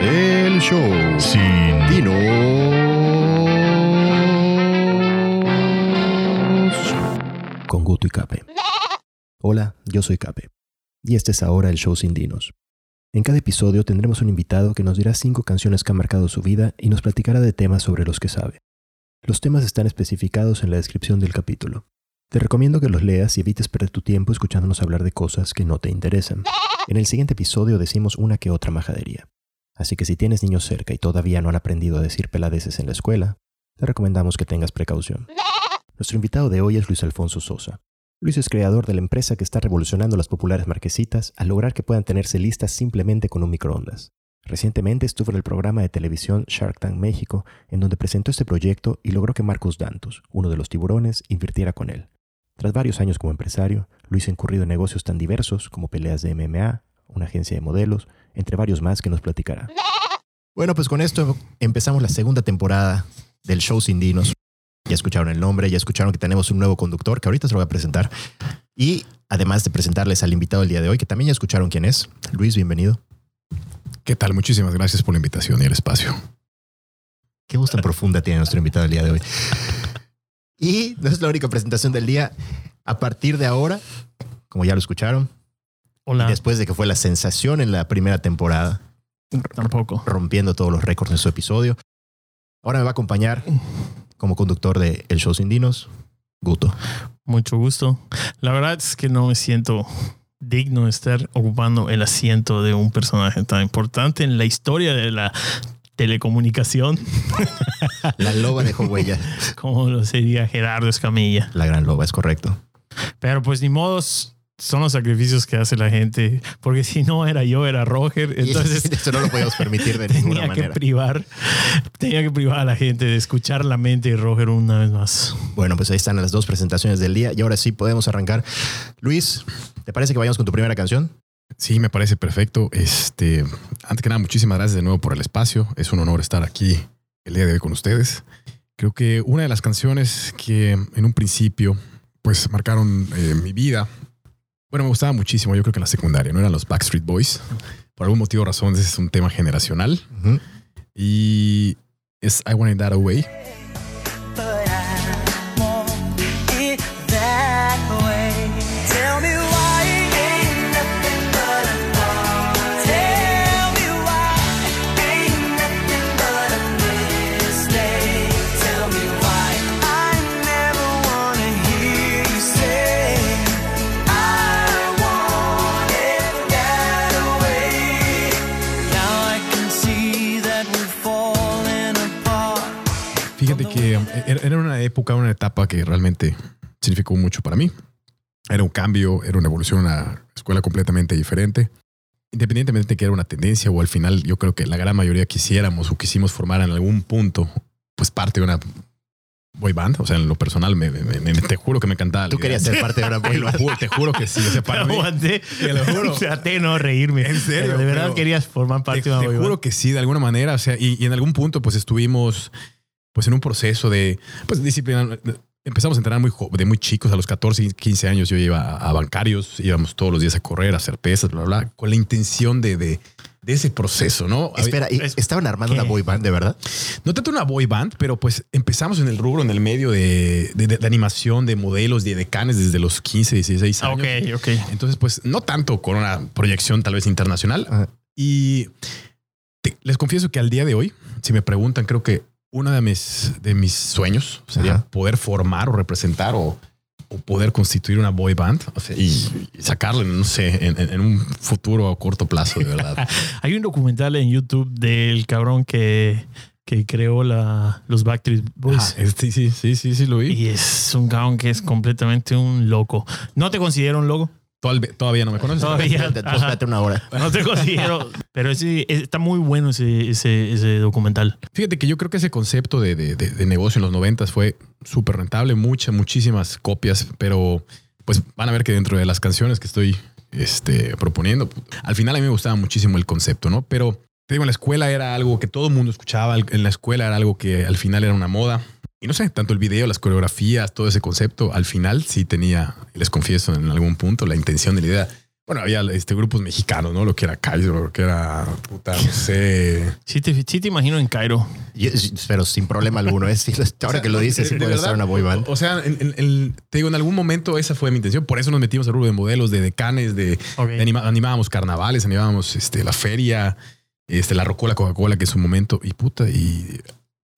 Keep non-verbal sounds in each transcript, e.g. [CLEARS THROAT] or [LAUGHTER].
El show Sin Dinos. Con Guto y Cape. Hola, yo soy Cape. Y este es ahora el show sin dinos. En cada episodio tendremos un invitado que nos dirá cinco canciones que han marcado su vida y nos platicará de temas sobre los que sabe. Los temas están especificados en la descripción del capítulo. Te recomiendo que los leas y evites perder tu tiempo escuchándonos hablar de cosas que no te interesan. En el siguiente episodio decimos una que otra majadería. Así que si tienes niños cerca y todavía no han aprendido a decir peladeces en la escuela, te recomendamos que tengas precaución. [LAUGHS] Nuestro invitado de hoy es Luis Alfonso Sosa. Luis es creador de la empresa que está revolucionando las populares marquesitas al lograr que puedan tenerse listas simplemente con un microondas. Recientemente estuvo en el programa de televisión Shark Tank México, en donde presentó este proyecto y logró que Marcos Dantos, uno de los tiburones, invirtiera con él. Tras varios años como empresario, Luis ha incurrido en negocios tan diversos como peleas de MMA, una agencia de modelos, entre varios más que nos platicará. [LAUGHS] Bueno, pues con esto empezamos la segunda temporada del show Sin Dinos. Ya escucharon el nombre, ya escucharon que tenemos un nuevo conductor que ahorita se lo voy a presentar. Y además de presentarles al invitado del día de hoy, que también ya escucharon quién es. Luis, bienvenido. ¿Qué tal? Muchísimas gracias por la invitación y el espacio. Qué voz tan profunda tiene nuestro invitado del día de hoy. Y no es la única presentación del día. A partir de ahora, como ya lo escucharon, Hola. y después de que fue la sensación en la primera temporada, Tampoco. rompiendo todos los récords en su episodio, ahora me va a acompañar como conductor de El Show Sin Dinos, Guto. Mucho gusto. La verdad es que no me siento digno de estar ocupando el asiento de un personaje tan importante en la historia de la telecomunicación, [LAUGHS] La loba dejó huella. como lo sería Gerardo Escamilla. La gran loba, es correcto. Pero pues ni modos, son los sacrificios que hace la gente, porque si no era yo, era Roger, entonces Y eso no lo podíamos permitir de [LAUGHS] ninguna tenía que manera. privar, tenía que privar a la gente de escuchar la mente de Roger una vez más. Bueno, pues ahí están las dos presentaciones del día y ahora sí podemos arrancar. Luis, ¿te parece que vayamos con tu primera canción? Sí, me parece perfecto. Este, antes que nada, muchísimas gracias de nuevo por el espacio. Es un honor estar aquí el día de hoy con ustedes. Creo que una de las canciones que en un principio pues marcaron eh, mi vida. Bueno, me gustaba muchísimo. Yo creo que en la secundaria no eran los Backstreet Boys. Por algún motivo o razón, ese es un tema generacional y es I Want It That Away. Era una época, una etapa que realmente significó mucho para mí. Era un cambio, era una evolución, una escuela completamente diferente. Independientemente de que era una tendencia o al final yo creo que la gran mayoría quisiéramos o quisimos formar en algún punto pues parte de una boy band. O sea, en lo personal me, me- me- me- te juro que me encantaba. Tú querías ser parte de una [LAUGHS] Te boy lo band. juro, te juro que sí. O sea, para [LAUGHS] mí, Aguanté. Te lo juro. [LAUGHS] Traté de no reírme. En serio, Pero de verdad querías formar parte te, de una te boy band. juro que sí, de alguna manera. O sea, y, y en algún punto, pues estuvimos pues en un proceso de pues disciplina. Empezamos a entrenar muy, de muy chicos, a los 14 y 15 años yo iba a, a bancarios, íbamos todos los días a correr, a hacer pesas, bla, bla, bla, con la intención de, de, de ese proceso, ¿no? Espera, ¿y Es- ¿estaban armando ¿qué? una boy band de verdad? No tanto una boy band, pero pues empezamos en el rubro, en el medio de, de- de- de animación, de modelos, de decanes desde los 15, 16 Ah, años. ok, ok. Entonces, pues no tanto con una proyección tal vez internacional. Ajá. Y te- les confieso que al día de hoy, si me preguntan, creo que uno de mis, de mis sueños sería Ajá. poder formar o representar o, o poder constituir una boy band o sea, y, y sacarle, no sé, en, un futuro a corto plazo, de verdad. [LAUGHS] Hay un documental en YouTube del cabrón que, que creó la, los Backstreet Boys. Ajá, es- sí, sí, sí, sí, sí, lo vi. Y es un cabrón que es completamente un loco. No te considero un loco. Todavía, todavía no me conoces. Todavía. Espérate una hora. No te considero. pero sí, está muy bueno ese, ese, ese documental. Fíjate que yo creo que ese concepto de, de- de- de negocio en los noventas fue súper rentable, muchas, muchísimas copias, pero pues van a ver que dentro de las canciones que estoy este, proponiendo, al final a mí me gustaba muchísimo el concepto, ¿no? Pero te digo, en la escuela era algo que todo el mundo escuchaba, en la escuela era algo que al final era una moda. Y no sé, tanto el video, las coreografías, todo ese concepto, al final sí tenía, les confieso en algún punto, la intención de la idea Bueno, había este, grupos mexicanos, ¿no? Lo que era Kaiser, lo que era, puta, no sé. Sí te, sí te imagino en Cairo. Yo- pero sin problema alguno. Es, ahora que lo dices, sí de puede verdad, ser una boy band. O, o sea, en, en- en- te digo, en algún momento esa fue mi intención. Por eso nos metimos al rubro de modelos, de decanes, de, Ok. de anima- animábamos carnavales, animábamos este, la feria, este, la Rocola Coca-Cola, que es un momento, y puta, y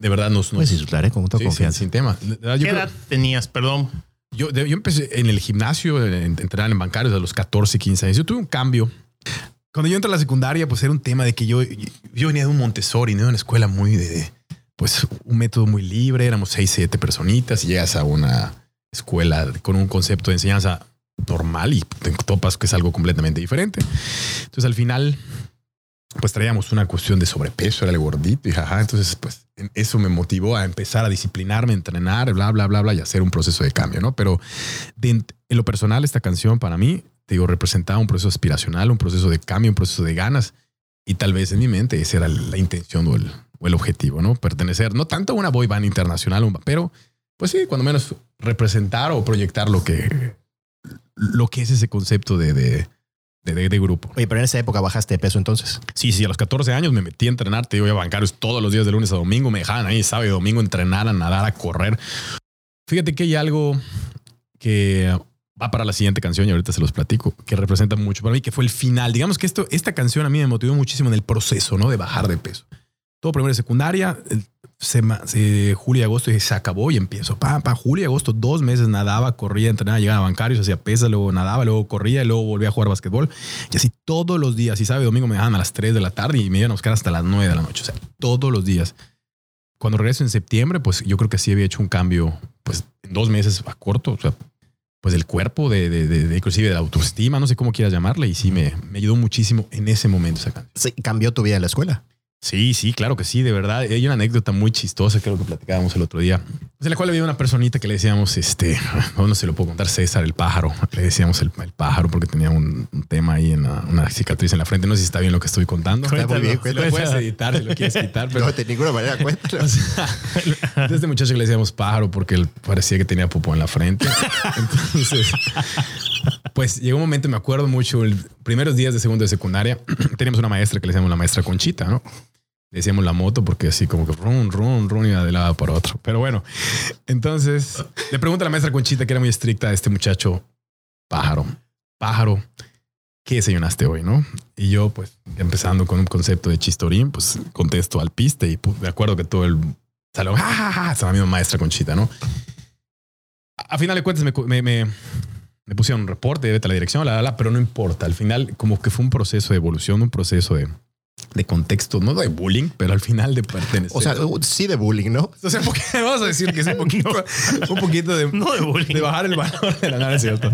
de verdad nos... nos Puedes disfrutar, ¿eh? Con toda sí, confianza. sin, sin tema. Verdad, ¿Qué creo- edad tenías? Perdón. yo, yo empecé en el gimnasio, en, en entrenar en bancarios a los 14, 15 años. Yo tuve un cambio. Cuando yo entré a la secundaria, pues era un tema de que yo, yo venía de un Montessori, ¿no? Una escuela muy de, de, pues un método muy libre, éramos 6, 7 personitas y llegas a una escuela con un concepto de enseñanza normal y te topas que es algo completamente diferente. Entonces al final, pues traíamos una cuestión de sobrepeso, era el gordito y jaja. Entonces, pues eso me motivó a empezar a disciplinarme, entrenar, bla, bla, bla, bla, y hacer un proceso de cambio, ¿no? Pero de- en lo personal, esta canción para mí, te digo, representaba un proceso aspiracional, un proceso de cambio, un proceso de ganas. Y tal vez en mi mente esa era la intención o el, o el objetivo, ¿no? Pertenecer, no tanto a una boy band internacional, pero pues sí, cuando menos representar o proyectar lo que, lo que es ese concepto de, de, de, de- de grupo. Oye, pero en esa época bajaste de peso entonces. Sí, sí, a los 14 años me metí a entrenar, te digo, a bancarios todos los días de lunes a domingo, me dejaban ahí sábado y domingo a entrenar, a nadar, a correr. Fíjate que hay algo que va para la siguiente canción y ahorita se los platico, que representa mucho para mí, que fue el final. Digamos que esto, esta canción a mí me motivó muchísimo en el proceso, ¿no? De bajar de peso. Todo primero y secundaria, sema- se- julio y agosto y se acabó y empiezo. Pa, julio y agosto, dos meses nadaba, corría, entrenaba, llegaba a bancarios, hacía pesas, luego nadaba, luego corría, y luego volvía a jugar básquetbol. Y así todos los días. Y sabe, domingo me dejaban a las 3 de la tarde y me iban a buscar hasta las 9 de la noche. O sea, todos los días. Cuando regreso en septiembre, pues yo creo que sí había hecho un cambio, pues en dos meses a corto. O sea, pues del cuerpo, de, inclusive de la autoestima, no sé cómo quieras llamarle. Y sí me, me ayudó muchísimo en ese momento canción. Sí, cambió tu vida en la escuela. Sí, sí, claro que sí, de verdad. Hay una anécdota muy chistosa, creo que platicábamos el otro día. En la cual había una personita que le decíamos, este, no, se lo puedo contar, César, el pájaro. Le decíamos el, el pájaro porque tenía un, un tema ahí en la- una cicatriz en la frente. No sé si está bien lo que estoy contando. Está muy bien, Lo cuéntalo. puedes editar si lo quieres quitar, [LAUGHS] pero No, de ninguna manera, cuéntalo. [LAUGHS] o sea, de este muchacho que le decíamos pájaro porque él parecía que tenía popó en la frente. Entonces, pues llegó un momento, me acuerdo mucho, el primeros días de segundo de secundaria, [CLEARS THROAT] teníamos una maestra que le decíamos la maestra Conchita, ¿no? Decíamos la moto porque así como que run, run, run y de lado para otro. Pero bueno, entonces le pregunta a la maestra Conchita que era muy estricta a este muchacho, pájaro, pájaro, ¿qué desayunaste hoy, no? Y yo, pues, empezando con un concepto de chistorín, pues contesto al piste y pues, de acuerdo que todo el salón, ¡ja, ja, ja! Está la misma maestra Conchita, ¿no? A, final de cuentas me, cu- me, me, me pusieron un reporte, vete a la dirección, la, la, la, pero no importa. Al final, como que fue un proceso de evolución, un proceso de, de contexto, no de bullying, pero al final de pertenecer. O sea, uh, sí de bullying, ¿no? O sea, porque [LAUGHS] vamos a decir que es un [LAUGHS] poquito, un poquito de, No de bullying. de bajar el valor de la nada, es cierto.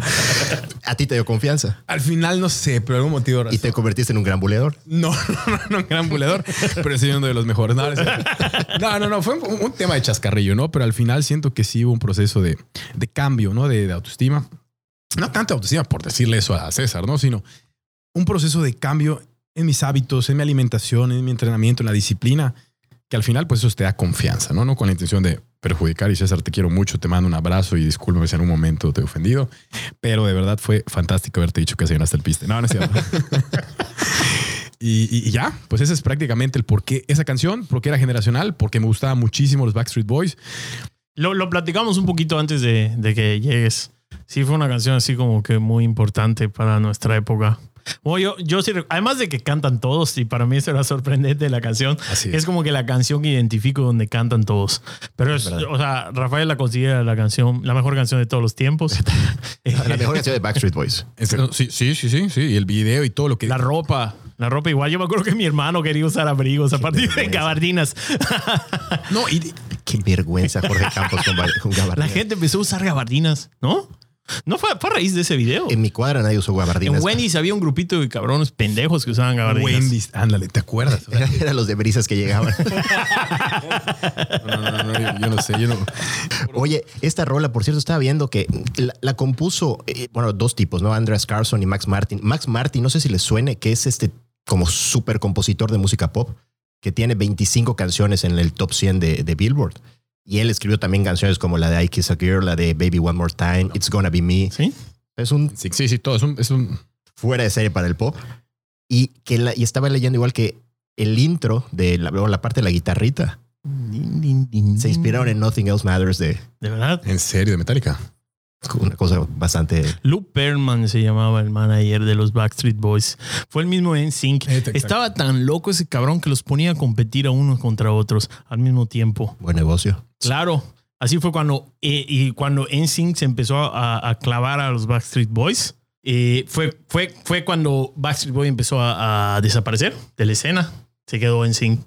A ti te dio confianza Al final no sé, pero algún motivo y te convertiste en un gran buleador. No, [LAUGHS] no, no, no, un gran buleador, pero sí uno de los mejores. No, no, no, fue un, un tema de chascarrillo, ¿no? Pero al final siento que sí hubo un proceso de, de cambio, ¿no? De, de autoestima. No tanto autoestima por decirle eso a César, ¿no? Sino un proceso de cambio en mis hábitos, en mi alimentación, en mi entrenamiento, en la disciplina, que al final pues eso te da confianza, ¿no? No con la intención de perjudicar. Y César, te quiero mucho, te mando un abrazo y discúlpame si en un momento te he ofendido, pero de verdad fue fantástico haberte dicho que hasta el piste. No, no es cierto. [LAUGHS] Y, y- y ya, pues ese es prácticamente el por qué esa canción, porque era generacional, porque me gustaba muchísimo los Backstreet Boys. Lo, lo platicamos un poquito antes de, de que llegues. Sí, fue una canción así como que muy importante para nuestra época. Bueno, yo, yo sí, además de que cantan todos, y para mí eso era sorprendente de la canción, Así es como que la canción que identifico donde cantan todos. Pero es, o sea, Rafael la considera la canción, la mejor canción de todos los tiempos. [LAUGHS] La mejor canción de Backstreet Boys. Sí, sí, sí, sí, sí. Y el video y todo lo que. La ropa, la ropa igual. Yo me acuerdo que mi hermano quería usar abrigos a partir de gabardinas. no, y Qué vergüenza, Jorge Campos con, con La gabardinas. gente empezó a usar gabardinas, ¿no? No fue, fue a raíz de ese video. En mi cuadra nadie usó gabardinas. En Wendy's había un grupito de cabrones pendejos que usaban gabardinas. Wendy's, ándale, ¿te acuerdas? [LAUGHS] Era- Eran los de brisas que llegaban. [LAUGHS] No, no, no, no, yo, yo no sé, yo no. Oye, esta rola, por cierto, estaba viendo que la, la compuso, eh, bueno, dos tipos, ¿no? Andreas Carlson y Max Martin. Max Martin, no sé si les suene, que es este como súper compositor de música pop, que tiene 25 canciones en el top 100 de, de Billboard. Y él escribió también canciones como la de I Kiss a Girl, la de Baby One More Time, It's Gonna Be Me. ¿Sí? Es un Sí, sí, sí, todo. Es un, es un fuera de serie para el pop. Y, que la- y estaba leyendo igual que el intro de la, la parte de la guitarrita se inspiraron en Nothing Else Matters de De verdad. En serio, de Metallica. Una cosa bastante. Lou Pearlman se llamaba el manager de los Backstreet Boys. Fue el mismo en Sync. Exacto. Estaba tan loco ese cabrón que los ponía a competir a unos contra otros al mismo tiempo. Buen negocio. Claro. Así fue cuando, eh, y cuando NSYNC se empezó a, a clavar a los Backstreet Boys. eh, fue, fue, fue cuando Backstreet Boy empezó a, a desaparecer de la escena. Se quedó NSYNC.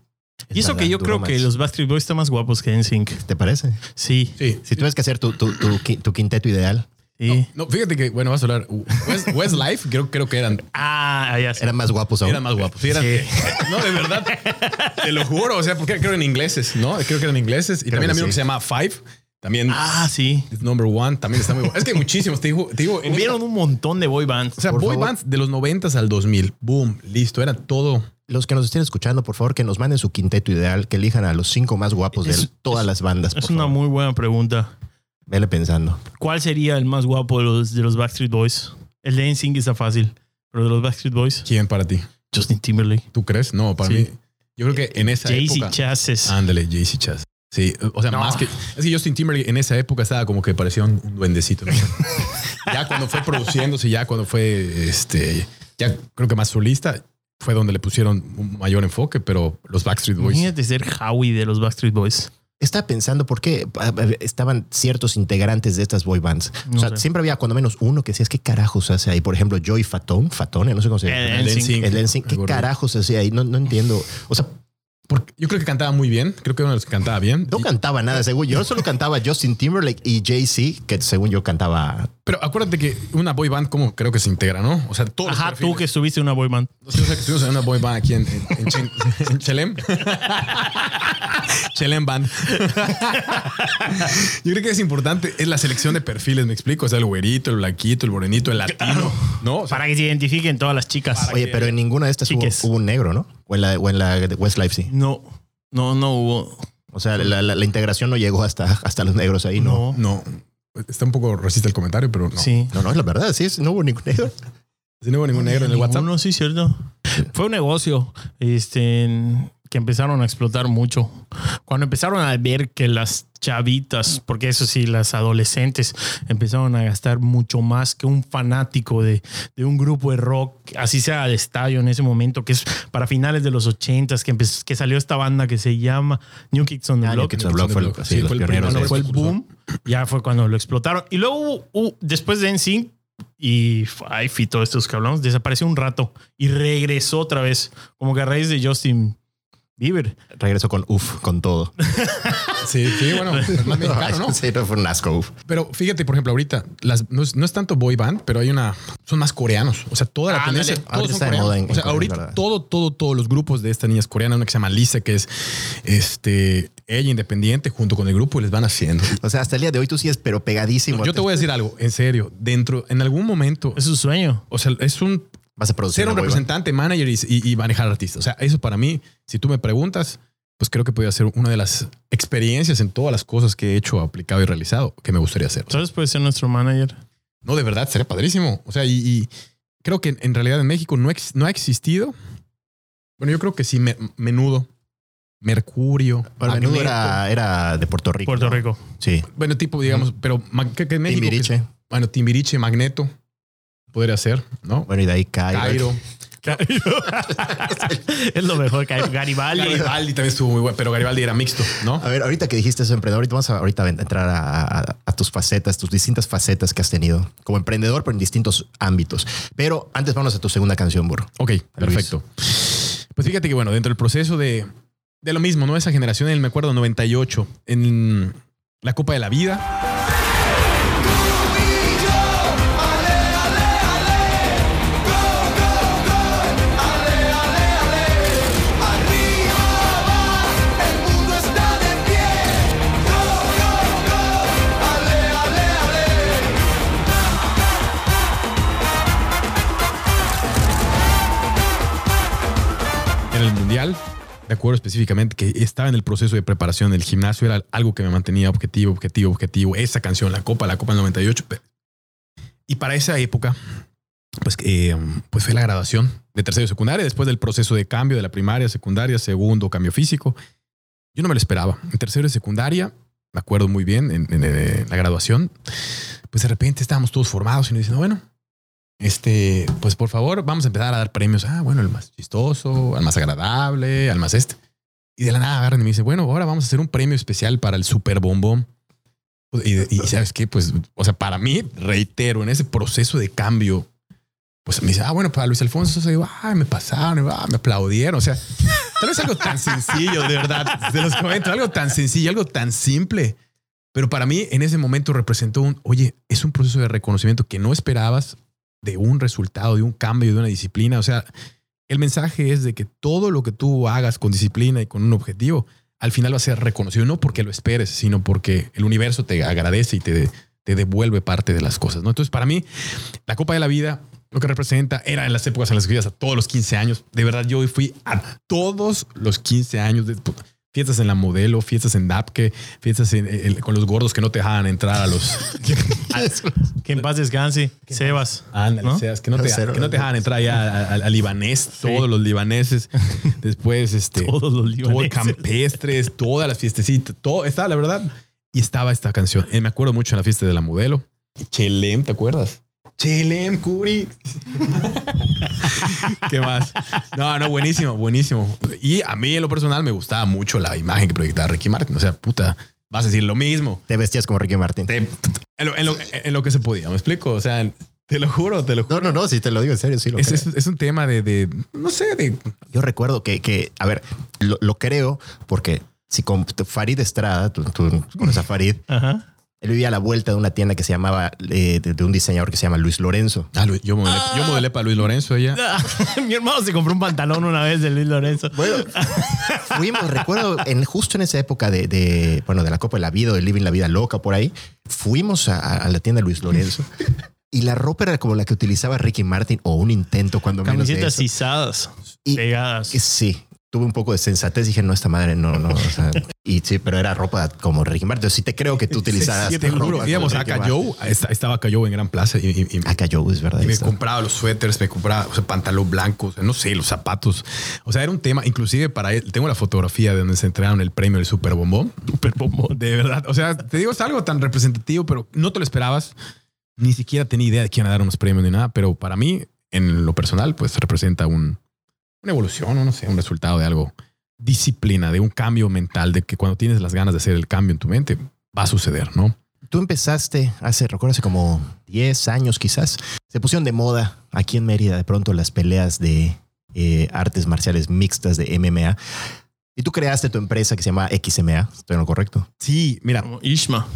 Y eso que yo creo que los Backstreet Boys están más guapos que NSYNC. ¿Te parece? Sí, Sí. Si tuvieras que hacer tu, tu, tu, tu quinteto ideal, sí. No, fíjate que, bueno, vas a hablar. West, Westlife, creo, creo que eran, Ah, ya sé. eran más guapos aún. eran más guapos. Sí, eran- No, de verdad. Te lo juro. O sea, porque creo que eran ingleses, ¿no? Creo que eran ingleses. Y Creo también a mí uno sí. que se llama Five. También Ah, sí. es number one. También está muy bueno. Es que hay muchísimos. Te digo, te digo Hubieron esta- un montón de boy bands. o sea, boy favor. bands de los 90 al 2000. Boom, listo. Era todo. Los que nos estén escuchando, por favor, que nos manden su quinteto ideal, que elijan a los cinco más guapos de todas es- las bandas. es por una favor. muy buena pregunta. Vele pensando. ¿Cuál sería el más guapo de los, de los Backstreet Boys? El de NSYNC está fácil. Pero de los Backstreet Boys, ¿Quién para ti? Justin Timberlake. ¿Tú crees? No, para Sí. mí. Yo creo que en esa Jay-Z época. Chassis. Ándale, JC Chaz. Sí, o sea, No. más que. Es que Justin Timberlake en esa época estaba como que parecía un, un duendecito. ¿no? [LAUGHS] ya cuando fue produciéndose, ya cuando fue este. Ya creo que más solista, fue donde le pusieron un mayor enfoque, pero los Backstreet Boys. Imagínate ser Howie de los Backstreet Boys. Estaba pensando por qué estaban ciertos integrantes de estas boy bands. No o sea, sé. siempre había cuando menos uno que decías, ¿qué carajos hace ahí? Por ejemplo, Joey Fatone, Fatone, no sé cómo se llama. El. El Ensign, el ¿qué carajos hacía ahí? No, no entiendo. O sea, Porque yo creo que cantaba muy bien. Creo que era uno de los que cantaba bien. no Y- cantaba nada, según yo. Solo cantaba Justin Timberlake y Jay-Z, que según yo cantaba. pero acuérdate que una boy band, como creo que se integra, ¿no? O sea, todos los Ajá, tú que estuviste en una boy band. O sea, que estuvimos en una boy band aquí en, en, en Chen- en Chelem. Chelem Band. Yo creo que es importante, es la selección de perfiles, me explico. O sea, el güerito, el blanquito, el morenito, el latino. ¿No? O sea, Para que se identifiquen todas las chicas. Oye, pero en ninguna de estas hubo, hubo un negro, ¿no? O en la, o en la Westlife, sí. No, no, no hubo. O sea, la, la- la integración no llegó hasta, hasta los negros ahí, ¿no? no. Está un poco resiste el comentario, pero no. Sí. No, no, es la verdad, sí, es- no hubo ningún negro. Si no hubo ningún negro en el WhatsApp. No, sí, cierto. [LAUGHS] Fue un negocio este, en- que empezaron a explotar mucho. Cuando empezaron a ver que las chavitas, porque eso sí, las adolescentes empezaron a gastar mucho más que un fanático de, de un grupo de rock, así sea de estadio en ese momento, que es para finales de los ochentas, que, empezó- que salió esta banda que se llama New Kids on the Ah, New Block. Kids on the Block fue, el- Sí, sí, los fue el pioneros. primero, de Cuando fue el eso. boom, ya fue cuando lo explotaron. Y luego, hubo- hubo- después de NSYNC y Five y todos estos que hablamos, desapareció un rato y regresó otra vez, como que a raíz de Justin Bieber. Regresó con uff, con todo. [LAUGHS] Sí, sí, bueno, [LAUGHS] es más mexicano, ¿no? Sí, no fue un asco. uf. Pero fíjate, por ejemplo, ahorita las, no, es, no es tanto boy band, pero hay una. Son más coreanos. O sea, toda la Ándale. tendencia. Ahorita Todos son está de coreanos. moda en- o sea, en Corea, ahorita ¿verdad? todo, todo, todos los grupos de esta niña es coreana. Una que se llama Lisa, que es este ella independiente junto con el grupo y les van haciendo. O sea, hasta el día de hoy tú sí es, pero pegadísimo. Yo te voy a decir algo, en serio. Dentro, en algún momento, Es su sueño. o sea, es un Vas a producir ser un representante, manager y, y- y manejar artistas. O sea, eso para mí, si tú me preguntas, pues creo que podría ser una de las experiencias en todas las cosas que he hecho, aplicado y realizado que me gustaría hacer. ¿Sabes? Puede ser nuestro manager. no, de verdad, sería padrísimo. O sea, y, y creo que en realidad en México no, ex- no ha existido. Bueno, yo creo que sí, me- menudo, Mercurio. Bueno, menudo era, era de Puerto Rico. Puerto ¿no? Rico. Sí. Bueno, tipo, digamos, pero ma- que, que en México. Timbiriche. que- bueno, Timbiriche, Magneto. Podría ser, ¿no? Bueno, y de ahí Cairo. Cairo. [LAUGHS] [LAUGHS] es lo mejor que hay. Garibaldi. Garibaldi también estuvo muy bueno, pero Garibaldi era mixto, ¿no? A ver, ahorita que dijiste eso, emprendedor, ahorita vamos a ahorita a entrar a, a- a tus facetas, tus distintas facetas que has tenido como emprendedor, pero en distintos ámbitos. Pero antes vamos a tu segunda canción, burro. Ok, perfecto. Pues fíjate que, bueno, dentro del proceso de, de lo mismo, ¿no? Esa generación, en, me acuerdo, 98, en la Copa de la Vida. De acuerdo específicamente que estaba en el proceso de preparación del gimnasio, era algo que me mantenía objetivo, objetivo, objetivo. Esa canción, la Copa, la Copa del 98. pe- Y para esa época, pues, eh, pues fue la graduación de tercero y secundaria, después del proceso de cambio de la primaria, secundaria, segundo cambio físico. Yo no me lo esperaba. En tercero y secundaria, me acuerdo muy bien, en, en, eh, la graduación, pues de repente estábamos todos formados y nos dicen, bueno, este, pues por favor, vamos a empezar a dar premios. Ah, bueno, el más chistoso, al más agradable, al más este. Y de la nada agarran y me dicen, bueno, ahora vamos a hacer un premio especial para el super bombón. Y, y sabes qué, pues, o sea, para mí, reitero, en ese proceso de cambio, pues me dice, ah, bueno, para Luis Alfonso, se digo, ah, me pasaron, ah, me aplaudieron. O sea, tal vez algo tan sencillo, de verdad, se los comento, algo tan sencillo, algo tan simple. Pero para mí, en ese momento representó un, oye, es un proceso de reconocimiento que no esperabas de un resultado, de un cambio, de una disciplina. O sea, el mensaje es de que todo lo que tú hagas con disciplina y con un objetivo, al final va a ser reconocido, no porque lo esperes, sino porque el universo te agradece y te, te devuelve parte de las cosas. ¿no? Entonces, para mí, la Copa de la Vida, lo que representa, era en las épocas en las que ibas a todos los 15 años. De verdad, yo fui a todos los 15 años de fiestas en la modelo, fiestas en DAPKE, fiestas en- en- con los gordos que no te dejaban entrar a los... [LAUGHS] Que en paz descanse. Sebas. Ándale, ¿No? seas, que no te, que no te dejaban entrar ya al, libanés, todos los libaneses. [LAUGHS] Después, este, Todos los todo libaneses. campestres, todas las fiestecitas, todo estaba, la verdad. Y estaba esta canción. Eh, me acuerdo mucho en la fiesta de la modelo. Chelem, ¿te acuerdas? Chelem, Curi. ¿Qué más? No, no, buenísimo, buenísimo. Y a mí en lo personal me gustaba mucho la imagen que proyectaba Ricky Martin. O sea, puta, vas a decir lo mismo. Te vestías como Ricky Martin. Te- en, lo, en lo- en lo que se podía, ¿me explico? O sea, te lo juro, te lo juro. No, no, no, si te lo digo en serio, sí lo Es, es- es un tema de, de, no sé, de... Yo recuerdo que, que a ver, lo, lo creo porque si con Farid Estrada, tú, tú conoces a Farid, Ajá. Él vivía a la vuelta de una tienda que se llamaba, eh, de, de un diseñador que se llama Luis Lorenzo. Ah, Luis- yo, modelé, yo modelé para Luis Lorenzo, ella. [LAUGHS] Mi hermano se compró un pantalón una vez de Luis Lorenzo. Bueno, fuimos, recuerdo, en, justo en esa época de, de, bueno, de la Copa de la Vida o de Living la Vida Loca por ahí, fuimos a, a la tienda de Luis Lorenzo [LAUGHS] y la ropa era como la que utilizaba Ricky Martin o un intento cuando menos de Camisetas izadas, Y- pegadas. Y Sí, tuve un poco de sensatez. Dije, no, esta madre no, no. o sea, y sí, pero era ropa como Ricky Martin. Entonces, sí te creo que tú utilizaras. Sí, te juro. Íbamos a Cayo, estaba Cayo en Gran Plaza y, y- y- Acá yo, es verdad. y me está. compraba los suéteres, me compraba o sea, pantalón blanco, o sea, no sé, los zapatos. O sea, era un tema, inclusive para él, tengo la fotografía de donde se entregaron el premio del Super Bombón. [LAUGHS] Super bombón. De verdad. O sea, te digo, es algo tan representativo, pero no te lo esperabas. Ni siquiera tenía idea de quién a dar unos premios ni nada. Pero para mí, en lo personal, pues representa un, una evolución, o no sé, un resultado de algo. Disciplina, de un cambio mental, de que cuando tienes las ganas de hacer el cambio en tu mente, va a suceder, ¿no? Tú empezaste hace, recuerdo, hace como 10 años quizás. Se pusieron de moda aquí en Mérida de pronto las peleas de eh, artes marciales mixtas de MMA. Y tú creaste tu empresa que se llama XMA. ¿Estoy en lo correcto? Sí, mira, Como Ishma.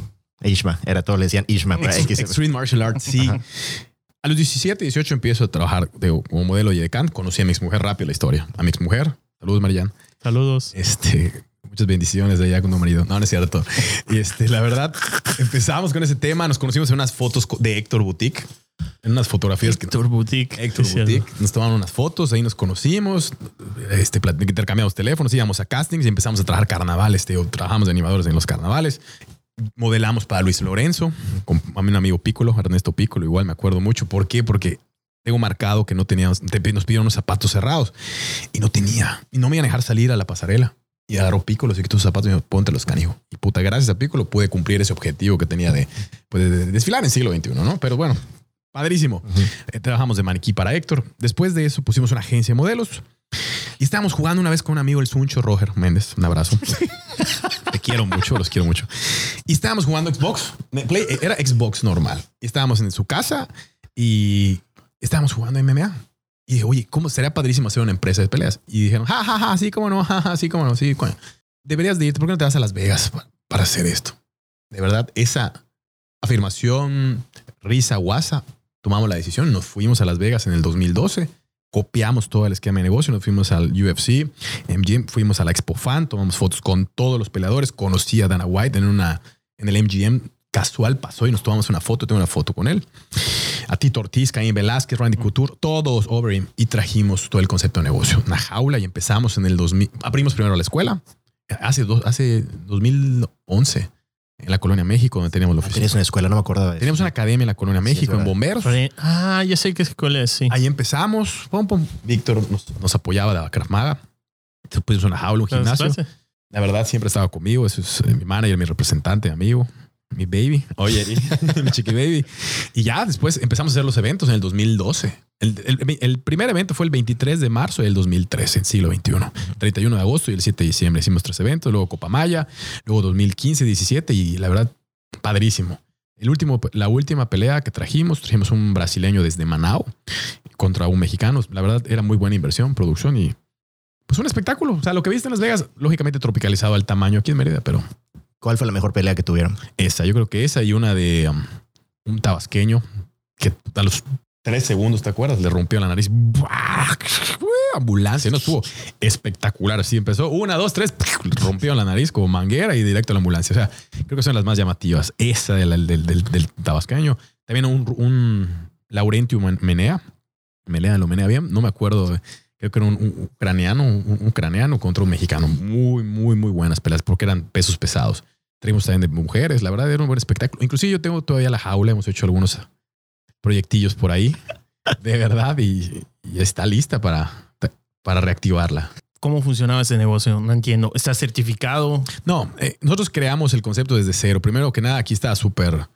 Ishma. Era todo, le decían Ishma para Ex- XMA. Extreme Martial Arts, sí. Ajá. A los 17, 18 empiezo a trabajar de, como modelo y decán. Conocí a mi exmujer rápido la historia. A mi exmujer. Saludos, Marian. Saludos. Este, muchas bendiciones de allá con tu marido. No, no es cierto. Y este, la verdad, empezamos con ese tema. Nos conocimos en unas fotos de Héctor Boutique. En unas fotografías que Héctor Boutique. Héctor cierto. Boutique. Nos tomaron unas fotos, ahí nos conocimos, este, intercambiamos teléfonos, íbamos a castings y empezamos a trabajar carnavales. Tío. Trabajamos de animadores en los carnavales. Modelamos para Luis Lorenzo, con un amigo Piccolo, Ernesto Piccolo, igual me acuerdo mucho. ¿Por qué? Porque tengo marcado que no teníamos, te- nos pidieron unos zapatos cerrados y no tenía. Y no me iban a dejar salir a la pasarela. Y agarró Piccolo, se quitó sus zapatos y me ponte los canijo. Y puta, gracias a Piccolo pude cumplir ese objetivo que tenía de, pues, de- de desfilar en siglo XXI, ¿no? Pero bueno, padrísimo. Eh, trabajamos de maniquí para Héctor. Después de eso pusimos una agencia de modelos y estábamos jugando una vez con un amigo, el Suncho Roger Méndez. Un abrazo. Te quiero mucho, los quiero mucho. Y estábamos jugando Xbox. Play- era Xbox normal. Y estábamos en su casa y estábamos jugando MMA. Y dije, oye, ¿cómo sería padrísimo hacer una empresa de peleas? Y dijeron, ja, ja, ja, sí, cómo no, ja, ja, sí, cómo no, sí. cómo. Deberías de irte, ¿por qué no te vas a Las Vegas pa- para hacer esto? De verdad, esa afirmación, risa, guasa, tomamos la decisión, nos fuimos a Las Vegas en el 2012, copiamos todo el esquema de negocio, nos fuimos al UFC, MGM, fuimos a la Expo Fan, tomamos fotos con todos los peleadores, conocí a Dana White en una en el MGM casual pasó y nos tomamos una foto, tengo una foto con él. A Tito Ortiz, Caín Velázquez, Randy Couture, todos over him y trajimos todo el concepto de negocio, una jaula y empezamos en el 2000, abrimos primero la escuela, hace, dos, hace 2011 en la Colonia México, donde teníamos la oficina. Tenías una escuela, no me acordaba de eso. Teníamos una academia en la Colonia México, en. Bomberos. Ah, ya sé qué escuela es, sí. Ahí empezamos. Pum, pum. Víctor nos, nos apoyaba de la Krav Maga. Entonces pusimos una jaula, un ¿Las gimnasio. La verdad, siempre estaba conmigo. Eso es eh, mi manager, mi representante, mi amigo, mi baby. Oye, [LAUGHS] mi chiqui baby. Y ya después empezamos a hacer los eventos en el 2012. El, el- el primer evento fue el 23 de marzo del 2013, en siglo XXI. 31 de agosto y el 7 de diciembre hicimos tres eventos. Luego Copa Maya, luego 2015, 17 y la verdad, padrísimo. El último, la última pelea que trajimos, trajimos un brasileño desde Manao contra un mexicano. La verdad, era muy buena inversión, producción y pues un espectáculo. O sea, lo que viste en Las Vegas, lógicamente tropicalizado al tamaño aquí en Mérida, pero ¿Cuál fue la mejor pelea que tuvieron? esa, yo creo que esa y una de um, un tabasqueño que a los tres segundos, ¿te acuerdas? Le rompió la nariz. ¡Buah! Ambulancia, no estuvo espectacular. Así empezó una, dos, tres, rompió la nariz como manguera y directo a la ambulancia. O sea, creo que son las más llamativas. Esa del, del, del, tabasqueño. También un, un Laurentio Menea. Menea, lo menea bien. No me acuerdo. Creo que era un, un ucraniano, un, un ucraniano contra un mexicano. Muy, muy, muy buenas peleas porque eran pesos pesados. Traímos también de mujeres. La verdad era un buen espectáculo. Inclusive yo tengo todavía la jaula. Hemos hecho algunos proyectillos por ahí. De verdad. Y, y está lista para, para reactivarla. ¿Cómo funcionaba ese negocio? No entiendo. ¿Está certificado? No, eh, nosotros creamos el concepto desde cero. Primero que nada, aquí estaba súper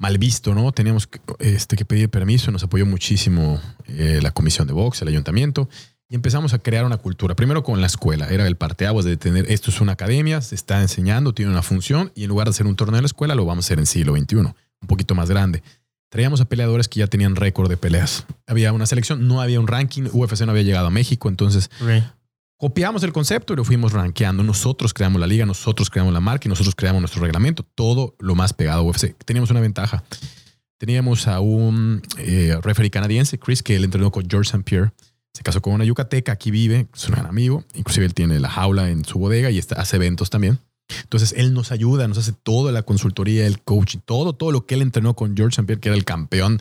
mal visto, ¿no? Teníamos que, este, que pedir permiso. Nos apoyó muchísimo eh, la comisión de box, el ayuntamiento. Y empezamos a crear una cultura. Primero con la escuela. Era el parteaguas de tener, esto es una academia, se está enseñando, tiene una función. Y en lugar de hacer un torneo en la escuela, lo vamos a hacer en siglo XXI. Un poquito más grande. Traíamos a peleadores que ya tenían récord de peleas. Había una selección, no había un ranking. UFC no había llegado a México. Entonces Ok. copiamos el concepto y lo fuimos rankeando. Nosotros creamos la liga, nosotros creamos la marca y nosotros creamos nuestro reglamento. Todo lo más pegado a UFC. Teníamos una ventaja. Teníamos a un eh, referee canadiense, Chris, que él entrenó con George St. Pierre. Se casó con una yucateca, aquí vive, es un gran amigo. Inclusive él tiene la jaula en su bodega y está, hace eventos también. Entonces él nos ayuda, nos hace toda la consultoría, el coaching, todo, todo lo que él entrenó con George St. Pierre, que era el campeón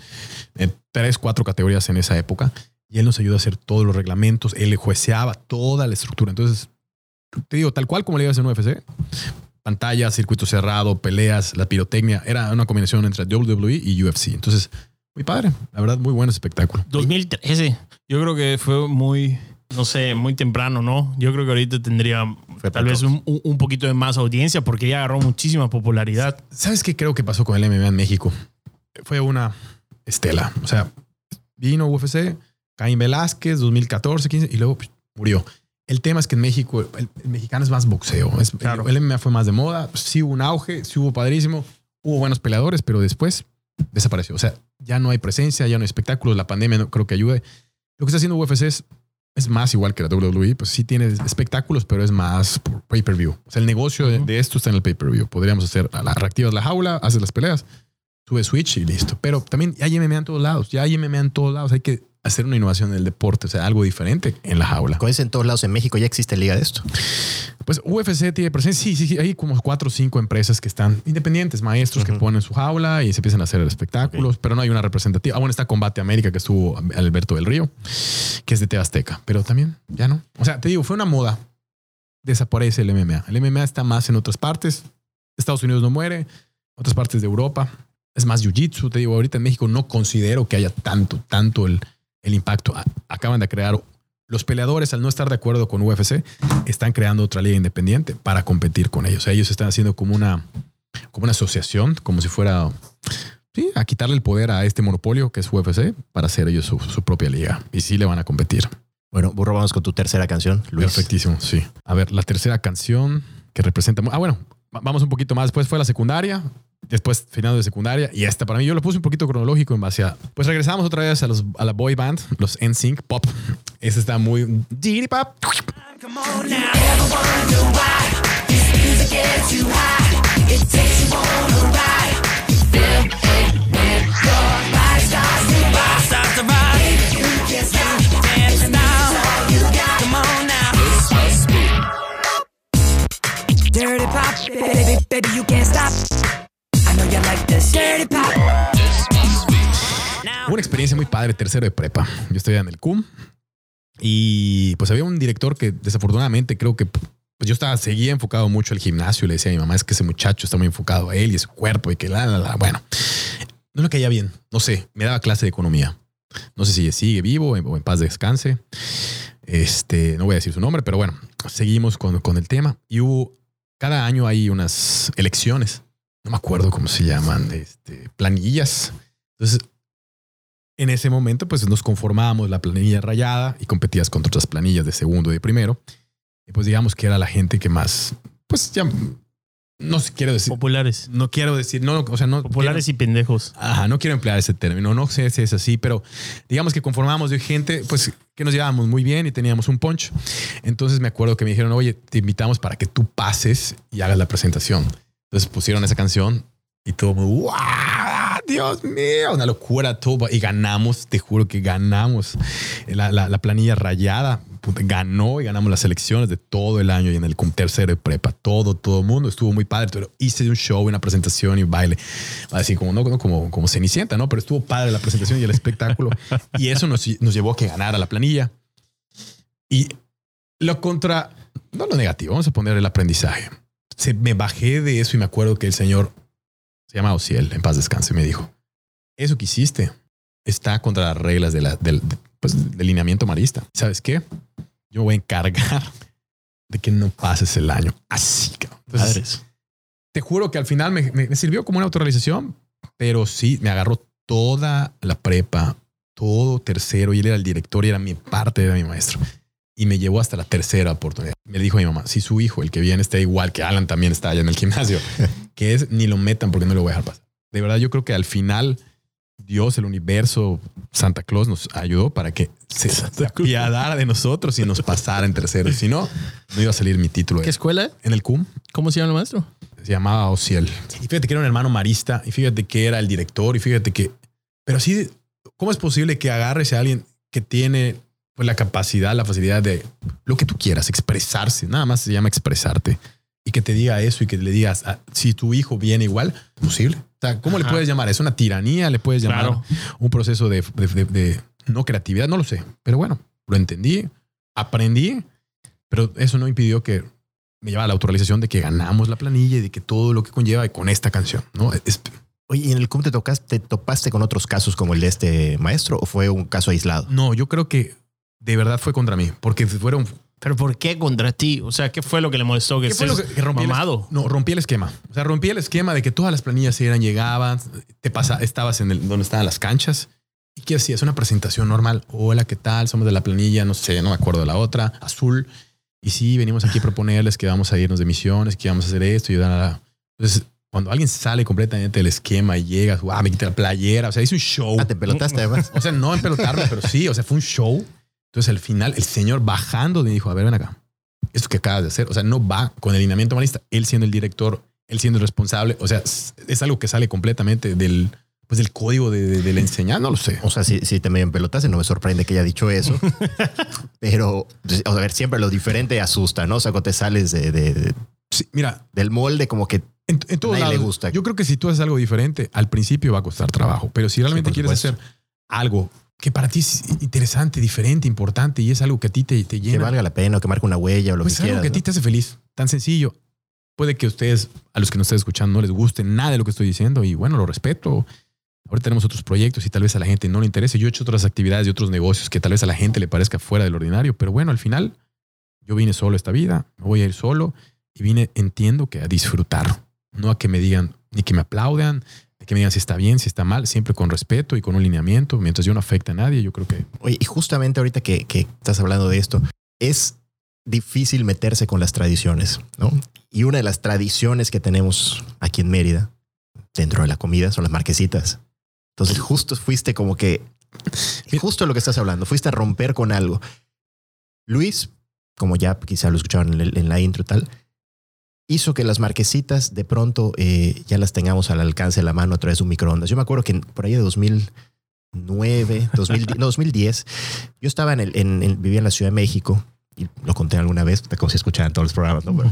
en tres, cuatro categorías en esa época. Y él nos ayuda a hacer todos los reglamentos, él jueceaba toda la estructura. Entonces, te digo, tal cual como le ibas en UFC, pantalla, circuito cerrado, peleas, la pirotecnia, era una combinación entre WWE y UFC. Entonces, muy padre, la verdad, muy buen espectáculo. 2013. Yo creo que fue muy, no sé, muy temprano, ¿no? Yo creo que ahorita tendría Fue tal vez un, un- poquito de más audiencia porque ya agarró muchísima popularidad. ¿Sabes qué creo que pasó con el MMA en México? Fue una estela. O sea, vino UFC, Caín Velázquez, 2014, 15, y luego pues, murió. El tema es que en México el, el mexicano es más boxeo. Es- Claro. El, MMA fue más de moda. Sí hubo un auge, sí hubo padrísimo, hubo buenos peleadores, pero después desapareció. O sea, ya no hay presencia, ya no hay espectáculos. La pandemia no creo que ayude. Lo que está haciendo UFC es, es más igual que la WWE. Pues sí tiene espectáculos, pero es más pay-per-view. O sea, el negocio de, de esto está en el pay-per-view. Podríamos hacer, la, reactivas la jaula, haces las peleas, sube Switch y listo. Pero también hay MMA en todos lados. Ya hay MMA en todos lados. Hay que hacer una innovación en el deporte, o sea, algo diferente en la jaula. Con eso en todos lados en México ya existe liga de esto. Pues UFC tiene presencia. Sí, sí, sí. Hay como cuatro o cinco empresas que están independientes, maestros que ponen su jaula y se empiezan a hacer espectáculos, pero no hay una representativa. Ah, bueno, está Combate América que estuvo Alberto del Río, que es de TV Azteca, pero también ya no. O sea, te digo, fue una moda. Desaparece el MMA. El MMA está más en otras partes. Estados Unidos no muere, otras partes de Europa. Es más jiu-jitsu. Te digo, ahorita en México no considero que haya tanto, tanto el, el impacto. Acaban de crear los peleadores, al no estar de acuerdo con UFC, están creando otra liga independiente para competir con ellos. O sea, ellos están haciendo como una, como una asociación, como si fuera sí, a quitarle el poder a este monopolio que es UFC para hacer ellos su, su propia liga. Y sí le van a competir. Bueno, Burro, vamos con tu tercera canción, Luis. Perfectísimo, sí. A ver, la tercera canción que representa... Ah, bueno, vamos un poquito más. Después fue la secundaria, después final de secundaria y esta para mí yo lo puse un poquito cronológico en base a... Pues regresamos otra vez a, los, a la boy band, los NSYNC Pop. Ese está muy... Pop. Baby, baby, you can't stop. I know you like this. Dirty pop. Una experiencia muy padre, tercero de prepa. Yo estoy en el CUM y pues había un director que desafortunadamente creo que pues yo estaba, seguía enfocado mucho al gimnasio. Le decía a mi mamá, es que ese muchacho está muy enfocado a él y a su cuerpo y que la, la, la. Bueno, no le caía bien. No sé, me daba clase de economía. No sé si sigue vivo o en paz descanse. Este, no voy a decir su nombre, pero bueno, seguimos con, con el tema. Y hubo, cada año hay unas elecciones. No me acuerdo cómo se llaman, este, planillas. Entonces, en ese momento, pues nos conformábamos la planilla rayada y competías contra otras planillas de segundo y de primero. Y pues digamos que era la gente que más, pues ya, no sé, quiero decir, Populares. no quiero decir, no, o sea, no. Populares y pendejos. Ajá, no quiero emplear ese término, no sé si es así, pero digamos que conformábamos de gente, pues que nos llevábamos muy bien y teníamos un punch. Entonces me acuerdo que me dijeron, oye, te invitamos para que tú pases y hagas la presentación. Entonces pusieron esa canción y todo, muy, ¡wow! Dios mío, una locura todo. Y ganamos, te juro que ganamos. La, la- la planilla rayada ganó y ganamos las elecciones de todo el año y en el tercero de prepa. Todo, todo el mundo estuvo muy padre. Pero hice un show, una presentación y baile. Así como, no, como, como Cenicienta, ¿no? Pero estuvo padre la presentación y el espectáculo. [LAUGHS] y eso nos, nos llevó a que ganara la planilla. Y lo contra, no lo negativo, vamos a poner el aprendizaje. Se, me bajé de eso y me acuerdo que el señor se llama Ociel, en paz descanse, me dijo, eso que hiciste está contra las reglas de la, de- pues, del lineamiento marista. ¿Sabes qué? Yo me voy a encargar de que no pases el año así. cabrón". Entonces, te juro que al final me, me- me sirvió como una autorrealización, pero sí, me agarró toda la prepa, todo tercero, y él era el director y era mi parte, era mi maestro. Y me llevó hasta la tercera oportunidad. Me dijo mi mamá, si su hijo, el que viene, está igual que Alan también está allá en el gimnasio, [LAUGHS] que es ni lo metan porque no lo voy a dejar pasar. De verdad, yo creo que al final Dios, el universo, Santa Claus nos ayudó para que se apiadara de nosotros y nos pasara en tercero. Si no, no iba a salir mi título ¿Qué escuela? en el CUM ¿Cómo se llama el maestro? se llamaba Ociel. Y fíjate que era un hermano marista, y fíjate que era el director, y fíjate que. Pero así, ¿cómo es posible que agarres a alguien que tiene pues, la capacidad, la facilidad de lo que tú quieras, expresarse? Nada más se llama expresarte. Y que te diga eso y que le digas, ah, si tu hijo viene igual, posible. O sea, ¿cómo le puedes llamar? ¿Es una tiranía? ¿Le puedes llamar Claro. un proceso de, de- de- de no creatividad? No lo sé. Pero bueno, lo entendí, aprendí, pero eso no impidió que me llevara a la autorrealización de que ganamos la planilla y de que todo lo que conlleva y con esta canción, ¿no? Es- Oye, ¿y en el CUM te, tocaste, te topaste con otros casos como el de este maestro o fue un caso aislado? no, yo creo que de verdad fue contra mí, porque fueron... ¿Pero por qué contra ti? O sea, ¿qué fue lo que le molestó? Que ¿Qué fue lo que, estés que rompí? el- no, rompí el esquema. O sea, rompí el esquema de que todas las planillas eran, llegaban, te pasa, estabas en el, donde estaban las canchas. ¿Y qué hacías? Una presentación normal. Hola, ¿qué tal? Somos de la planilla, no sé, no me acuerdo de la otra, azul. Y sí, venimos aquí a proponerles que vamos a irnos de misiones, que vamos a hacer esto y dar a... Entonces, cuando alguien sale completamente del esquema y llegas, wow, me quita la playera, o sea, hice un show. Ah, te pelotaste [LAUGHS] además. O sea, no en pelotarme, pero sí, o sea, fue un show. Entonces, al final, el señor bajando me dijo, a ver, ven acá. Esto que acabas de hacer, o sea, no va con el lineamiento malista. Él siendo el director, él siendo el responsable, o sea, es, algo que sale completamente del, pues, del código de, de, de la enseñanza, no lo sé. O sea, si, si te medio pelotaste, no me sorprende que haya dicho eso. [LAUGHS] Pero, pues, o sea, a ver, siempre lo diferente asusta, ¿no? O sea, cuando te sales de- de- de- Sí, mira, del molde, como que en, en Nadie le gusta. Yo creo que si tú haces algo diferente, al principio va a costar trabajo, pero si realmente quieres supuesto. hacer algo que para ti es interesante, diferente, importante y es algo que a ti te, te que llena, valga la pena o que marque una huella o lo pues que algo quieras. que a ti te hace feliz, tan sencillo. Puede que a ustedes, a los que nos estén escuchando, no les guste nada de lo que estoy diciendo y bueno, lo respeto. Ahora tenemos otros proyectos y tal vez a la gente no le interese. Yo he hecho otras actividades y otros negocios que tal vez a la gente le parezca fuera del ordinario, pero bueno, al final yo vine solo a esta vida, me voy a ir solo y vine, entiendo que a disfrutar, no a que me digan ni que me aplaudan, que me digan si está bien, si está mal, siempre con respeto y con un lineamiento, mientras yo no afecte a nadie, yo creo que Oye, y justamente ahorita que, que estás hablando de esto, es difícil meterse con las tradiciones, ¿no? Y una de las tradiciones que tenemos aquí en Mérida, dentro de la comida, son las marquesitas. Entonces, justo fuiste como que, justo lo que estás hablando, fuiste a romper con algo. Luis, como ya quizá lo escucharon en, la intro y tal, hizo que las marquesitas de pronto eh, ya las tengamos al alcance de la mano a través de un microondas. Yo me acuerdo que por ahí de 2009, 2010, [LAUGHS] no, 2010, yo estaba en el, en, en- vivía en la Ciudad de México y lo conté alguna vez, como si escucharan todos los programas, ¿no? Pero,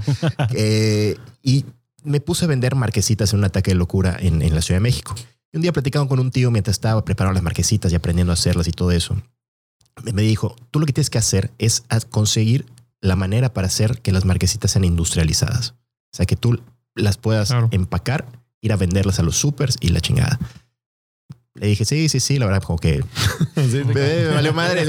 [LAUGHS] eh, y me puse a vender marquesitas en un ataque de locura en, en la Ciudad de México. Y un día platicando con un tío mientras estaba preparando las marquesitas y aprendiendo a hacerlas y todo eso, me dijo, tú lo que tienes que hacer es conseguir la manera para hacer que las marquesitas sean industrializadas. O sea, que tú las puedas Claro. empacar, ir a venderlas a los supers y la chingada. Le dije, sí, sí, sí, la verdad, como que [LAUGHS] me, me valió madre.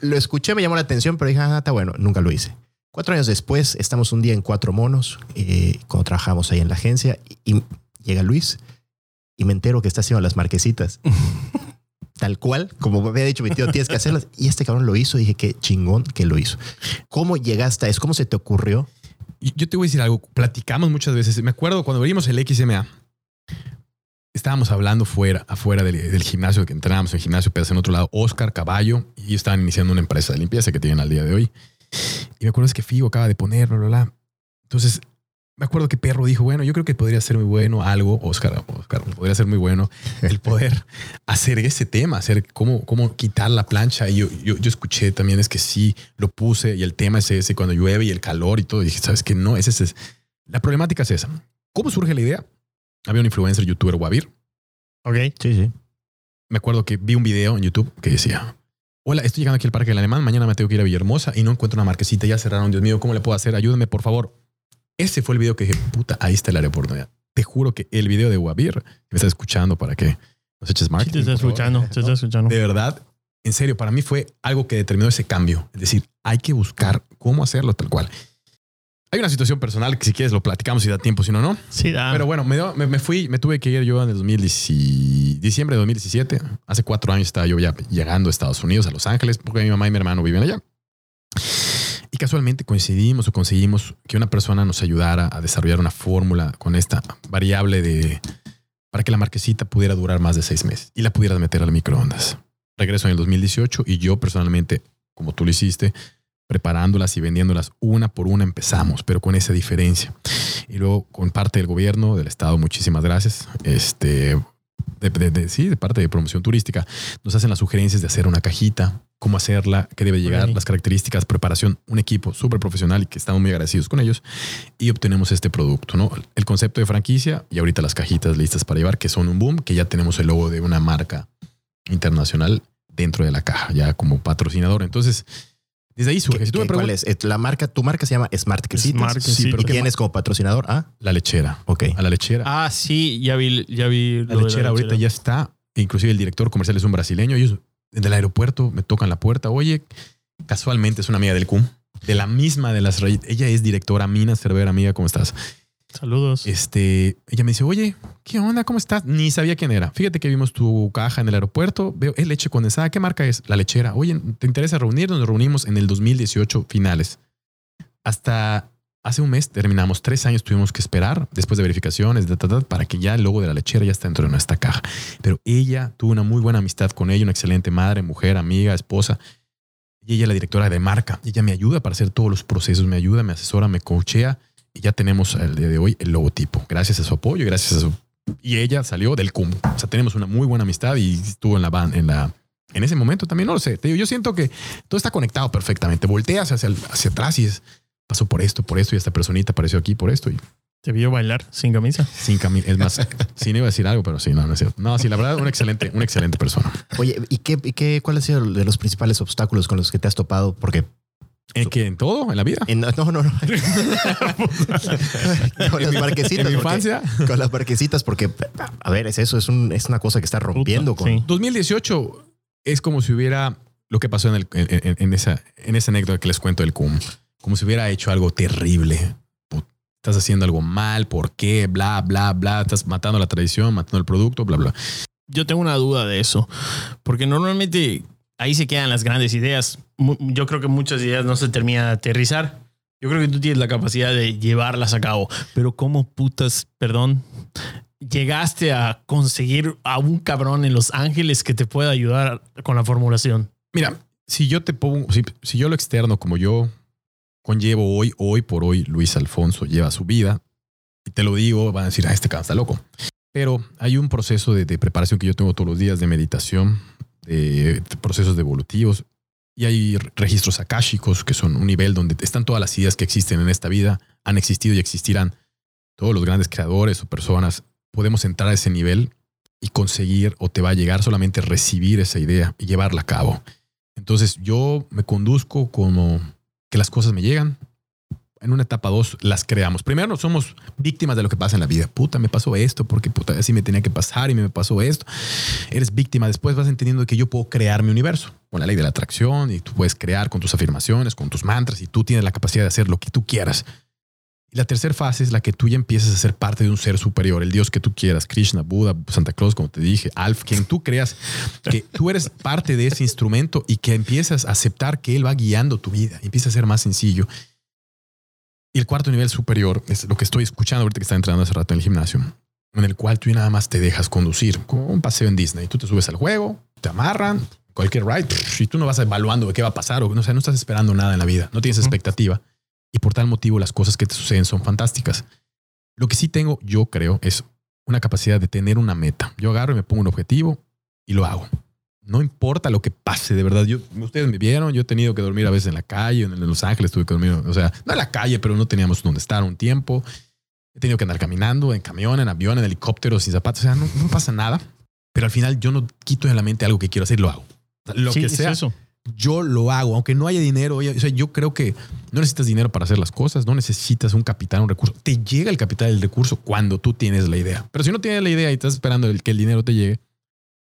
Lo escuché, me llamó la atención, pero dije, ah, está bueno, nunca lo hice. Cuatro años después, estamos un día en Cuatro Monos, eh, cuando trabajamos ahí en la agencia, y, y llega Luis y me entero que está haciendo las marquesitas. [LAUGHS] Tal cual, como me había dicho mi tío, tienes que hacerlas. Y este cabrón lo hizo. Dije, qué chingón que lo hizo. ¿Cómo llegaste a eso? ¿Cómo se te ocurrió? Yo te voy a decir algo. Platicamos muchas veces. Me acuerdo cuando abrimos el XMA, estábamos hablando fuera, afuera del, gimnasio que entrenábamos en el gimnasio, pero en otro lado, Oscar Caballo, y estaban iniciando una empresa de limpieza que tienen al día de hoy. Y me acuerdo es que Figo acaba de poner, bla, bla, bla. Entonces, me acuerdo que Perro dijo, bueno, yo creo que podría ser muy bueno algo, Oscar, Oscar, podría ser muy bueno el poder hacer ese tema, hacer cómo, cómo quitar la plancha. Y yo, yo, yo escuché también es que sí, lo puse y el tema es ese, cuando llueve y el calor y todo. Y dije, ¿sabes qué? No, ese es... La problemática es esa. ¿Cómo surge la idea? Había un influencer, youtuber, Wabir. Ok. Sí, sí. Me acuerdo que vi un video en YouTube que decía, hola, estoy llegando aquí al Parque del Alemán, mañana me tengo que ir a Villahermosa y no encuentro una marquesita, ya cerraron, Dios mío, ¿cómo le puedo hacer? Ayúdame, por favor. Ese fue el video que dije, puta, ahí está el área de oportunidad. Te juro que el video de Wabir, me está escuchando para que nos eches Sí, marketing. te está por favor. escuchando, te está escuchando. De verdad, en serio, para mí fue algo que determinó ese cambio. Es decir, hay que buscar cómo hacerlo tal cual. Hay una situación personal que si quieres lo platicamos y da tiempo, si no, no. Sí, da. Pero bueno, me, dio- me, me fui, me tuve que ir yo en el 2010 diciembre de 2017. Hace cuatro años estaba yo ya llegando a Estados Unidos, a Los Ángeles, porque mi mamá y mi hermano viven allá. Y casualmente coincidimos o conseguimos que una persona nos ayudara a desarrollar una fórmula con esta variable de para que la marquesita pudiera durar más de seis meses y la pudieras meter al microondas. Regreso en el 2018 y yo personalmente, como tú lo hiciste, preparándolas y vendiéndolas una por una empezamos, pero con esa diferencia. Y luego con parte del gobierno, del Estado, muchísimas gracias. Este, de, de- sí, de parte de promoción turística, nos hacen las sugerencias de hacer una cajita, cómo hacerla, qué debe llegar, las características, preparación, un equipo súper profesional y que estamos muy agradecidos con ellos y obtenemos este producto, ¿no? El concepto de franquicia y ahorita las cajitas listas para llevar, que son un boom, que ya tenemos el logo de una marca internacional dentro de la caja, ya como patrocinador. Entonces, desde ahí surge. ¿Qué- Si tú me qué- ¿Cuál preguntas, es? Eh, La marca, tu marca se llama Smart Quesitas. Smart Sí, pero ¿qué tienes como patrocinador a. la lechera. Ok. A la lechera. Ah, sí, ya vi, ya vi. La lo de lechera ahorita ya está. Inclusive el director comercial es un brasileño. Ellos del aeropuerto me tocan la puerta. Oye, casualmente es una amiga del CUM. De la misma de las raíces. Ella es directora Mina Cervera, amiga, ¿cómo estás? Saludos. Este, ella me dice, oye, ¿qué onda? ¿Cómo estás? Ni sabía quién era. Fíjate que vimos tu caja en el aeropuerto. Veo, es leche condensada. ¿Qué marca es? La lechera. Oye, ¿te interesa reunirnos? Nos reunimos en el 2018 finales. Hasta hace un mes terminamos. Tres años tuvimos que esperar después de verificaciones, de, ta, ta, para que ya el logo de la lechera ya está dentro de nuestra caja. Pero ella tuvo una muy buena amistad con ella, una excelente madre, mujer, amiga, esposa. Y ella es la directora de marca. Ella me ayuda para hacer todos los procesos, me ayuda, me asesora, me coachea. Y ya tenemos al día de hoy el logotipo. Gracias a su apoyo, gracias a su... Y ella salió del CUM. O sea, tenemos una muy buena amistad y estuvo en la ban- en la... En ese momento también no lo sé. Yo siento que todo está conectado perfectamente. Volteas hacia, hacia atrás y es, pasó por esto, por esto, y esta personita apareció aquí por esto. Y Te vio bailar sin camisa. sin camino. Es más, [LAUGHS] sí, no iba a decir algo, pero sí, no, no es cierto. No, sí, la verdad, una excelente, una excelente persona. Oye, ¿y qué, y qué, cuál ha sido de los principales obstáculos con los que te has topado? Porque ¿En qué? ¿En todo? ¿En la vida? en- no, no, no. [LAUGHS] [LAUGHS] con las marquesitas. ¿En mi porque- infancia? Con las marquesitas, porque, a ver, es eso, es, un, es una cosa que está rompiendo Puta, con. sí. 2018 es como si hubiera lo que pasó en, el- en- en- en esa, en esa anécdota que les cuento del CUM. Como si hubiera hecho algo terrible. Estás haciendo algo mal, ¿por qué? Bla, bla, bla. Estás matando la tradición, matando el producto, bla, bla. Yo tengo una duda de eso, porque normalmente ahí se quedan las grandes ideas. Yo creo que muchas ideas no se terminan de aterrizar. Yo creo que tú tienes la capacidad de llevarlas a cabo, pero ¿cómo putas, perdón, llegaste a conseguir a un cabrón en Los Ángeles que te pueda ayudar con la formulación? Mira, si yo te pongo, si, si yo lo externo como yo conllevo hoy, hoy por hoy, Luis Alfonso lleva su vida, y te lo digo, van a decir, ah, este cabrón está loco. Pero hay un proceso de, preparación que yo tengo todos los días de meditación, de, procesos evolutivos, y hay re- registros akáshicos, que son un nivel donde están todas las ideas que existen en esta vida, han existido y existirán. Todos los grandes creadores o personas, podemos entrar a ese nivel y conseguir o te va a llegar solamente recibir esa idea y llevarla a cabo. Entonces yo me conduzco como que las cosas me llegan. En una etapa dos las creamos. Primero no somos víctimas de lo que pasa en la vida. Puta, me pasó esto porque puta, así me tenía que pasar y me pasó esto. Eres víctima. Después vas entendiendo que yo puedo crear mi universo con la ley de la atracción y tú puedes crear con tus afirmaciones, con tus mantras y tú tienes la capacidad de hacer lo que tú quieras. Y la tercera fase es la que tú ya empiezas a ser parte de un ser superior, el Dios que tú quieras, Krishna, Buda, Santa Claus, como te dije, Alf, quien tú creas que tú eres parte de ese instrumento y que empiezas a aceptar que Él va guiando tu vida, y empieza a ser más sencillo. Y el cuarto nivel superior es lo que estoy escuchando ahorita que está entrando hace rato en el gimnasio, en el cual tú nada más te dejas conducir, como un paseo en Disney. Tú te subes al juego, te amarran, cualquier ride, y tú no vas evaluando qué va a pasar, o no, o sea, no estás esperando nada en la vida, no tienes expectativa y por tal motivo las cosas que te suceden son fantásticas. Lo que sí tengo, yo creo, es una capacidad de tener una meta. Yo agarro y me pongo un objetivo y lo hago. No importa lo que pase, de verdad. Yo, ustedes me vieron, yo he tenido que dormir a veces en la calle, en Los Ángeles tuve que dormir, o sea, no en la calle, pero no teníamos donde estar un tiempo. He tenido que andar caminando en camión, en avión, en helicóptero, sin zapatos, o sea, no, no pasa nada. Pero al final yo no quito de la mente algo que quiero hacer lo hago. Lo Sí, que es sea, eso. Yo lo hago, aunque no haya dinero. O sea, yo creo que no necesitas dinero para hacer las cosas, no necesitas un capital, un recurso. Te llega el capital, el recurso cuando tú tienes la idea. Pero si no tienes la idea y estás esperando que el dinero te llegue,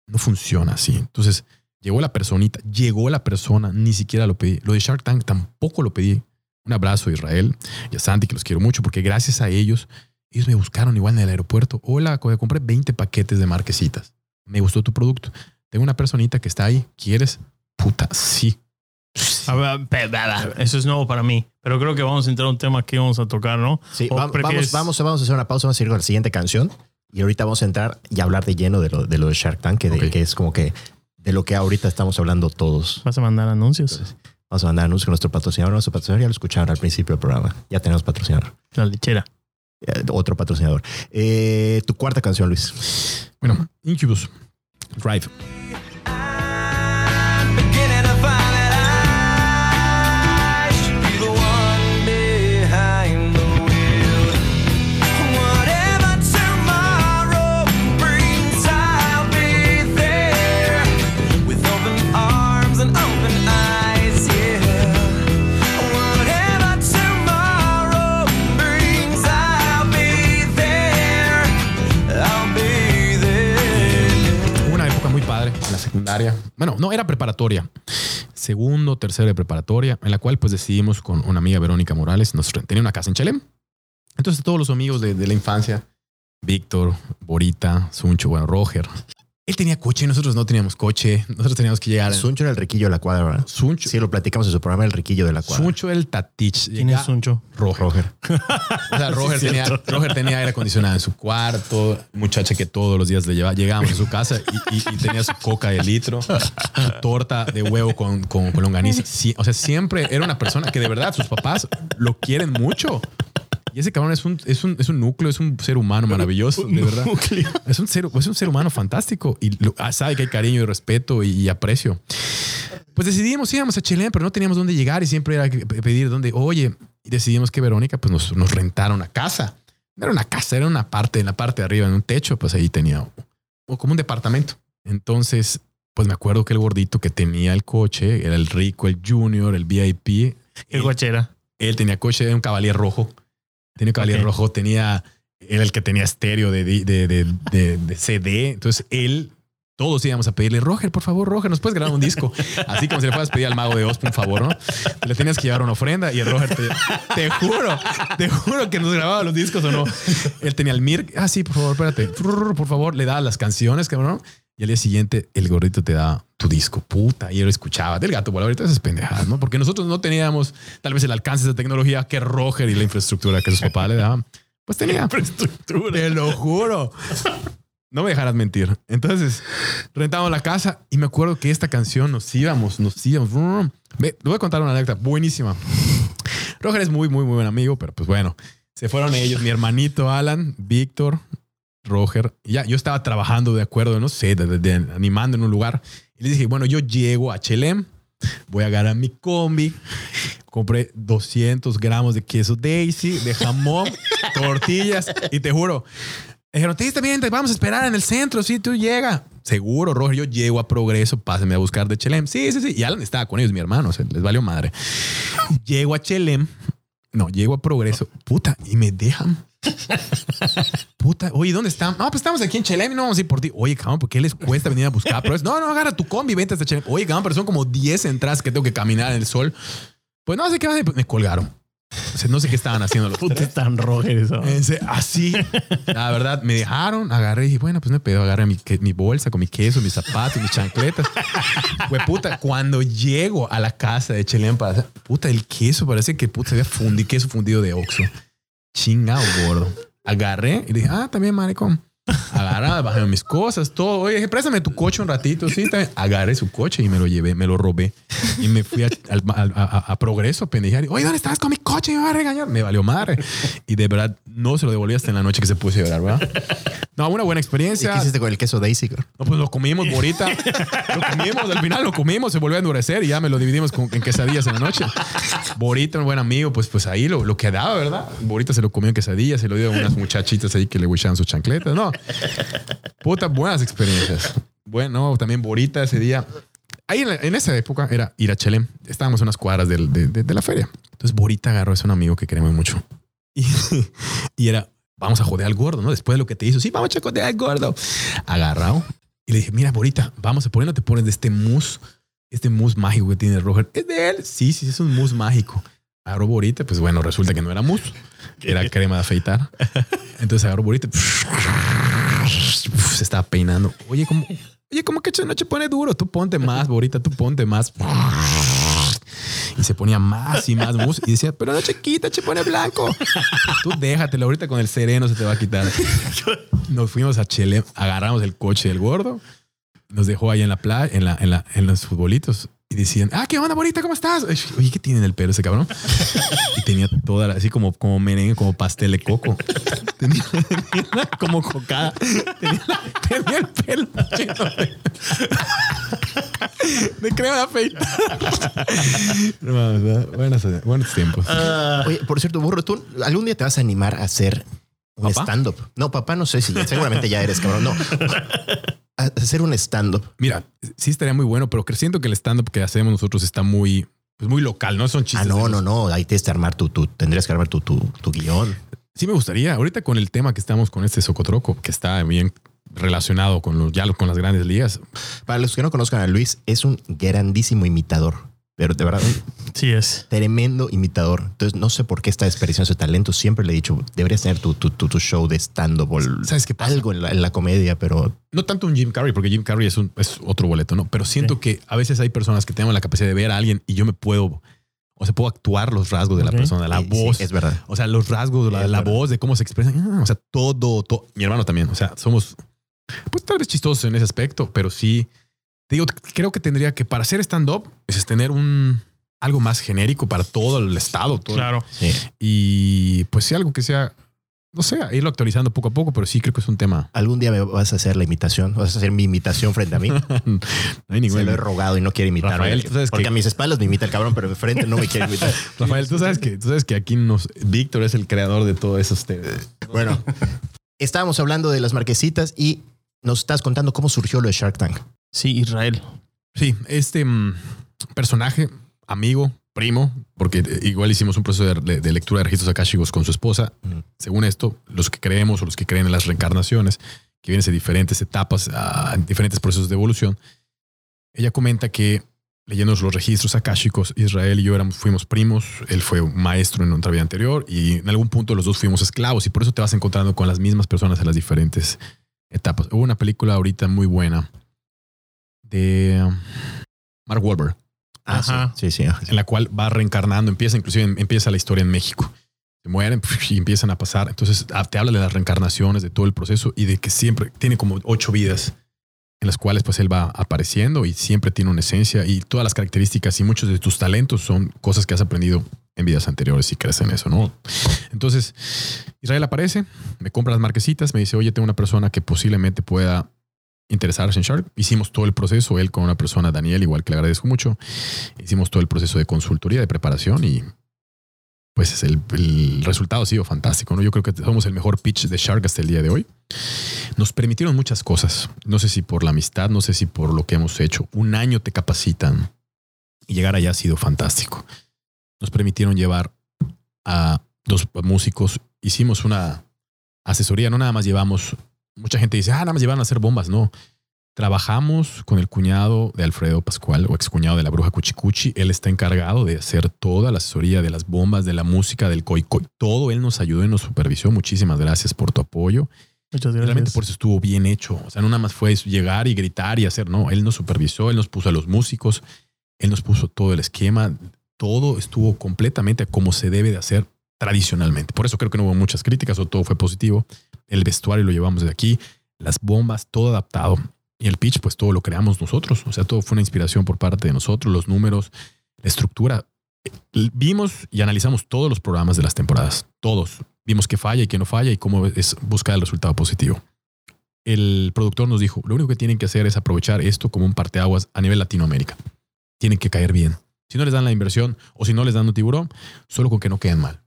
no funciona así. Entonces, llegó la personita, llegó la persona, ni siquiera lo pedí. Lo de Shark Tank tampoco lo pedí. Un abrazo a Israel y a Santi, que los quiero mucho, porque gracias a ellos, ellos me buscaron igual en el aeropuerto. Hola, co- compré 20 paquetes de marquesitas. Me gustó tu producto. Tengo una personita que está ahí. ¿Quieres? Puta, sí. A ver, pe- pe- pe- Eso es nuevo para mí. Pero creo que vamos a entrar a un tema que vamos a tocar, ¿no? Sí, ¿O va- vamos, prefieres- vamos, vamos a hacer una pausa, vamos a ir con la siguiente canción. Y ahorita vamos a entrar y hablar de lleno de lo de, lo de Shark Tank, que, de- Ok. que es como que de lo que ahorita estamos hablando todos. ¿Vas a mandar anuncios? Vamos a mandar anuncios con nuestro patrocinador. Nuestro patrocinador ya lo escucharon al principio del programa. Ya tenemos patrocinador. La lechera. Eh, Otro patrocinador. Eh, tu cuarta canción, Luis. Bueno, Incubus. Drive. Bueno, no, era preparatoria. Segundo, tercero de preparatoria, en la cual pues decidimos con una amiga Verónica Morales, nos tenía una casa en Chelem. Entonces todos los amigos de, de la infancia, Víctor, Borita, Suncho, bueno, Roger, él tenía coche, nosotros no teníamos coche, nosotros teníamos que llegar. Suncho era el riquillo de la cuadra, ¿verdad? Suncho, Sí, lo platicamos en su programa, el riquillo de la cuadra. Suncho el Tatich. ¿Quién es Suncho? Roger. Roger. [LAUGHS] O sea, Roger, tenía, Roger tenía aire acondicionado en su cuarto, muchacha que todos los días le llevaba. Llegábamos a su casa y, y- y tenía su coca de litro, su torta de huevo con, con, con longaniza. Sí, o sea, siempre era una persona que de verdad sus papás lo quieren mucho. Y ese cabrón es un, es un, es un núcleo, es un ser humano maravilloso, de verdad. Es un ser, es un ser humano fantástico y lo- ah, sabe que hay cariño y respeto y, y aprecio. Pues decidimos, íbamos a Chile, pero no teníamos dónde llegar y siempre era pedir dónde, oye, y decidimos que Verónica pues nos, nos rentara una casa. No era una casa, era una parte, en la parte de arriba, en un techo, pues ahí tenía o como un departamento. Entonces, pues me acuerdo que el gordito que tenía el coche era el rico, el junior, el VIP. ¿Qué Él, cochera? él tenía coche, era un cavalier rojo. Tenía un cavalier Ok. rojo, tenía, era el que tenía estéreo de, de, de, de- de- de CD. Entonces él, todos íbamos a pedirle, Roger, por favor, Roger, ¿nos puedes grabar un disco? [LAUGHS] Así como si le fueras a pedir al mago de Oz, por favor, ¿no? Le tenías que llevar una ofrenda y el Roger te, te juro, te juro que nos grababa los discos o no. Él tenía el Mir, ah, sí, por favor, espérate, por favor, le daba las canciones, cabrón. Y al día siguiente el gordito te da tu disco, puta, y yo lo escuchaba del gato volador todas esas pendejadas, ¿no? Porque nosotros no teníamos tal vez el alcance de tecnología que Roger y la infraestructura que sus papás le daban. Pues tenía. Infraestructura. Te lo juro. No me dejarás mentir. Entonces, rentamos la casa y me acuerdo que esta canción nos íbamos, nos íbamos. Ve, te voy a contar una anécdota buenísima. Roger es muy, muy, muy buen amigo, pero pues bueno, se fueron ellos, mi hermanito Alan, Víctor, Roger. Ya, yo estaba trabajando de acuerdo, no sé, de, de- de- animando en un lugar. Y les dije, bueno, yo llego a Chelem, voy a agarrar mi combi, compré 200 gramos de queso Daisy, de jamón, [LAUGHS] tortillas. Y te juro, Dijeron, te diste bien, te vamos a esperar en el centro, sí, tú llega. Seguro, Roger, yo llego a Progreso, pásenme a buscar de Chelem. Sí, sí, sí. Y Alan estaba con ellos, mi hermano, o sea, les valió madre. Llego a Chelem, no, llego a Progreso, puta, y me dejan. Puta, oye, ¿dónde están? No, pues estamos aquí en Chelem y no vamos a ir por ti. Oye, cabrón, ¿por qué les cuesta venir a buscar? Pero es, no, no, agarra tu combi, vente hasta Chelem. Oye, cabrón, pero son como 10 entradas que tengo que caminar en el sol. Pues no sé qué me colgaron. O sea, no sé qué estaban haciendo los Puta, eso. Ese, así, la verdad, me dejaron, agarré y dije, bueno, pues hay pedo, agarré mi, mi bolsa con mi queso, mis zapatos, mis chancletas. Güey, puta, cuando llego a la casa de Chelem para puta, el queso parece que puta, había fundi, queso fundido de Oxxo. Chingado, gordo. Agarré y dije, ah, también, maricón. Agarré, bajé mis cosas, todo. Oye, préstame tu coche un ratito. Sí, también. Agarré su coche y me lo llevé, me lo robé. Y me fui a, a- a- a Progreso pendejar. Oye, ¿dónde estás con mi coche? Me va a regañar. Me valió madre. Y de verdad, no se lo devolví hasta en la noche que se puso a llorar, ¿verdad? No, una buena ¿Y experiencia. qué hiciste con el queso Daisy? No, pues lo comimos ahorita. Lo comimos, al final lo comimos, se volvió a endurecer y ya me lo dividimos con, en quesadillas en la noche. Borita, un buen amigo, pues, pues ahí lo, lo quedaba, ¿verdad? Borita se lo comió en quesadillas, se lo dio a unas muchachitas ahí que le huichaban sus chancletas. No, puta, buenas experiencias. Bueno, también Borita ese día. Ahí en, esa época era ir a Chelem. Estábamos a unas cuadras de, de- la feria. Entonces Borita agarró, es un amigo que queremos mucho. Y, y era, vamos a joder al gordo, ¿no? Después de lo que te hizo, sí, vamos a joder al gordo. Agarrado. Y le dije, mira, Borita, vamos a poner, no te pones de este mousse, este mousse mágico que tiene Roger. ¿Es de él? Sí, sí, es un mousse mágico. Agarró Borita, pues bueno, resulta que no era mousse, era crema de afeitar. Entonces agarró Borita, se estaba peinando. Oye, ¿cómo, oye, ¿cómo que noche pone duro? Tú ponte más, Borita, tú ponte más. Y se ponía más y más mousse y decía, pero no chiquita, se pone blanco. Tú déjatelo ahorita con el sereno se te va a quitar. Nos fuimos a Chile, agarramos el coche del gordo, nos dejó ahí en la playa, en, la, en, la, en los futbolitos y decían, ah, ¿qué onda, bonita? ¿Cómo estás? Oye, ¿qué tiene en el pelo ese cabrón? [LAUGHS] Y tenía toda, la- así como, como merengue, como pastel de coco. [LAUGHS] Tenía, tenía como cocada. Tenía, tenía el pelo lleno de, [LAUGHS] de crema de afeitar. No buenos, buenos tiempos. Oye, por cierto, burro, ¿tú algún día te vas a animar a hacer un stand-up? No, papá, no sé si seguramente ya eres, cabrón. No. Hacer un stand-up. Mira, sí estaría muy bueno, pero siento que el stand-up que hacemos nosotros está muy, pues muy local, ¿no? Son Ah, chistes. no, de no, los- no. Ahí tienes que armar tu, tu, tendrías que armar tu, tu, tu guion. Sí me gustaría. Ahorita con el tema que estamos con este Socotroco, que está bien relacionado con los, ya con las grandes ligas. Para los que no conozcan a Luis, es un grandísimo imitador. Pero de verdad, Sí es. tremendo imitador. Entonces, no sé por qué está desperdiciando ese talento. Siempre le he dicho, deberías tener tu, tu, tu, tu show de stand-up ¿Sabes qué pasa? algo en la, en la comedia, pero No tanto un Jim Carrey, porque Jim Carrey es, un, es otro boleto, ¿no? Pero siento que a veces hay personas que tenemos la capacidad de ver a alguien y yo me puedo, o sea, puedo actuar los rasgos de la persona, la sí, sí, voz. es verdad. O sea, los rasgos, la, la voz, de cómo se expresan. Ah, O sea, todo, todo. Mi hermano también. O sea, somos, pues tal vez chistosos en ese aspecto, pero sí. Te digo, creo que tendría que, para hacer stand-up, es tener un algo más genérico para todo el estado. Todo, Claro. Sí. Y pues sí, algo que sea, no sé, irlo actualizando poco a poco, pero sí creo que es un tema. Algún día me vas a hacer la imitación, vas a hacer mi imitación frente a mí. [LAUGHS] No hay ningún. Se lo he rogado y no quiere imitarme. Rafael, tú sabes porque que- a mis espaldas me imita el cabrón, pero de frente no me quiere imitar. [LAUGHS] Rafael, tú sabes que, tú sabes que aquí nos, Víctor es el creador de todo eso. Este, Bueno, estábamos hablando de las marquesitas y nos estás contando cómo surgió lo de Shark Tank. Sí, Israel. Sí, este mm, personaje, amigo, primo, porque igual hicimos un proceso de, lectura de registros akáshicos con su esposa. Según esto, los que creemos o los que creen en las reencarnaciones, que vienen de diferentes etapas, ah, diferentes procesos de evolución, ella comenta que leyendo los registros akáshicos, Israel y yo éramos, fuimos primos, él fue maestro en otra vida anterior y en algún punto los dos fuimos esclavos y por eso te vas encontrando con las mismas personas en las diferentes etapas. Hubo una película ahorita muy buena de um, Mark Wahlberg, Ah, Ajá. sí, sí, sí. en la cual va reencarnando, empieza inclusive em- empieza la historia en México. Se mueren [LAUGHS] y empiezan a pasar. Entonces ah, te habla de las reencarnaciones, de todo el proceso y de que siempre tiene como ocho vidas en las cuales pues él va apareciendo y siempre tiene una esencia y todas las características y muchos de tus talentos son cosas que has aprendido en vidas anteriores y crees en eso, ¿no? Entonces, Israel aparece, me compra las marquesitas, me dice, oye, tengo una persona que posiblemente pueda interesarse en Shark. Hicimos todo el proceso, él con una persona, Daniel, igual que le agradezco mucho. Hicimos todo el proceso de consultoría, de preparación y pues el, resultado ha sido fantástico. ¿no? Yo creo que somos el mejor pitch de Shark hasta el día de hoy. Nos permitieron muchas cosas. No sé si por la amistad, no sé si por lo que hemos hecho. Un año te capacitan y llegar allá ha sido fantástico. Nos permitieron llevar a dos músicos. Hicimos una asesoría, no nada más llevamos. Mucha gente dice, ah, nada más llevaron a hacer bombas. No. Trabajamos con el cuñado de Alfredo Pascual o excuñado de la bruja Cuchicuchi. Él está encargado de hacer toda la asesoría de las bombas, de la música, del coi coi. Todo él nos ayudó y nos supervisó. Muchísimas gracias por tu apoyo. Muchas Realmente por eso estuvo bien hecho. O sea, no nada más fue llegar y gritar y hacer, no, él nos supervisó, él nos puso a los músicos, él nos puso todo el esquema, todo estuvo completamente como se debe de hacer tradicionalmente. Por eso creo que no hubo muchas críticas o todo fue positivo. El vestuario lo llevamos de aquí, las bombas, todo adaptado. Y el pitch, pues todo lo creamos nosotros. O sea, todo fue una inspiración por parte de nosotros, los números, la estructura. Vimos y analizamos todos los programas de las temporadas, todos. Vimos qué falla y qué no falla y cómo es buscar el resultado positivo. El productor nos dijo, lo único que tienen que hacer es aprovechar esto como un parteaguas a nivel Latinoamérica. Tienen que caer bien. Si no les dan la inversión o si no les dan un tiburón, solo con que no queden mal.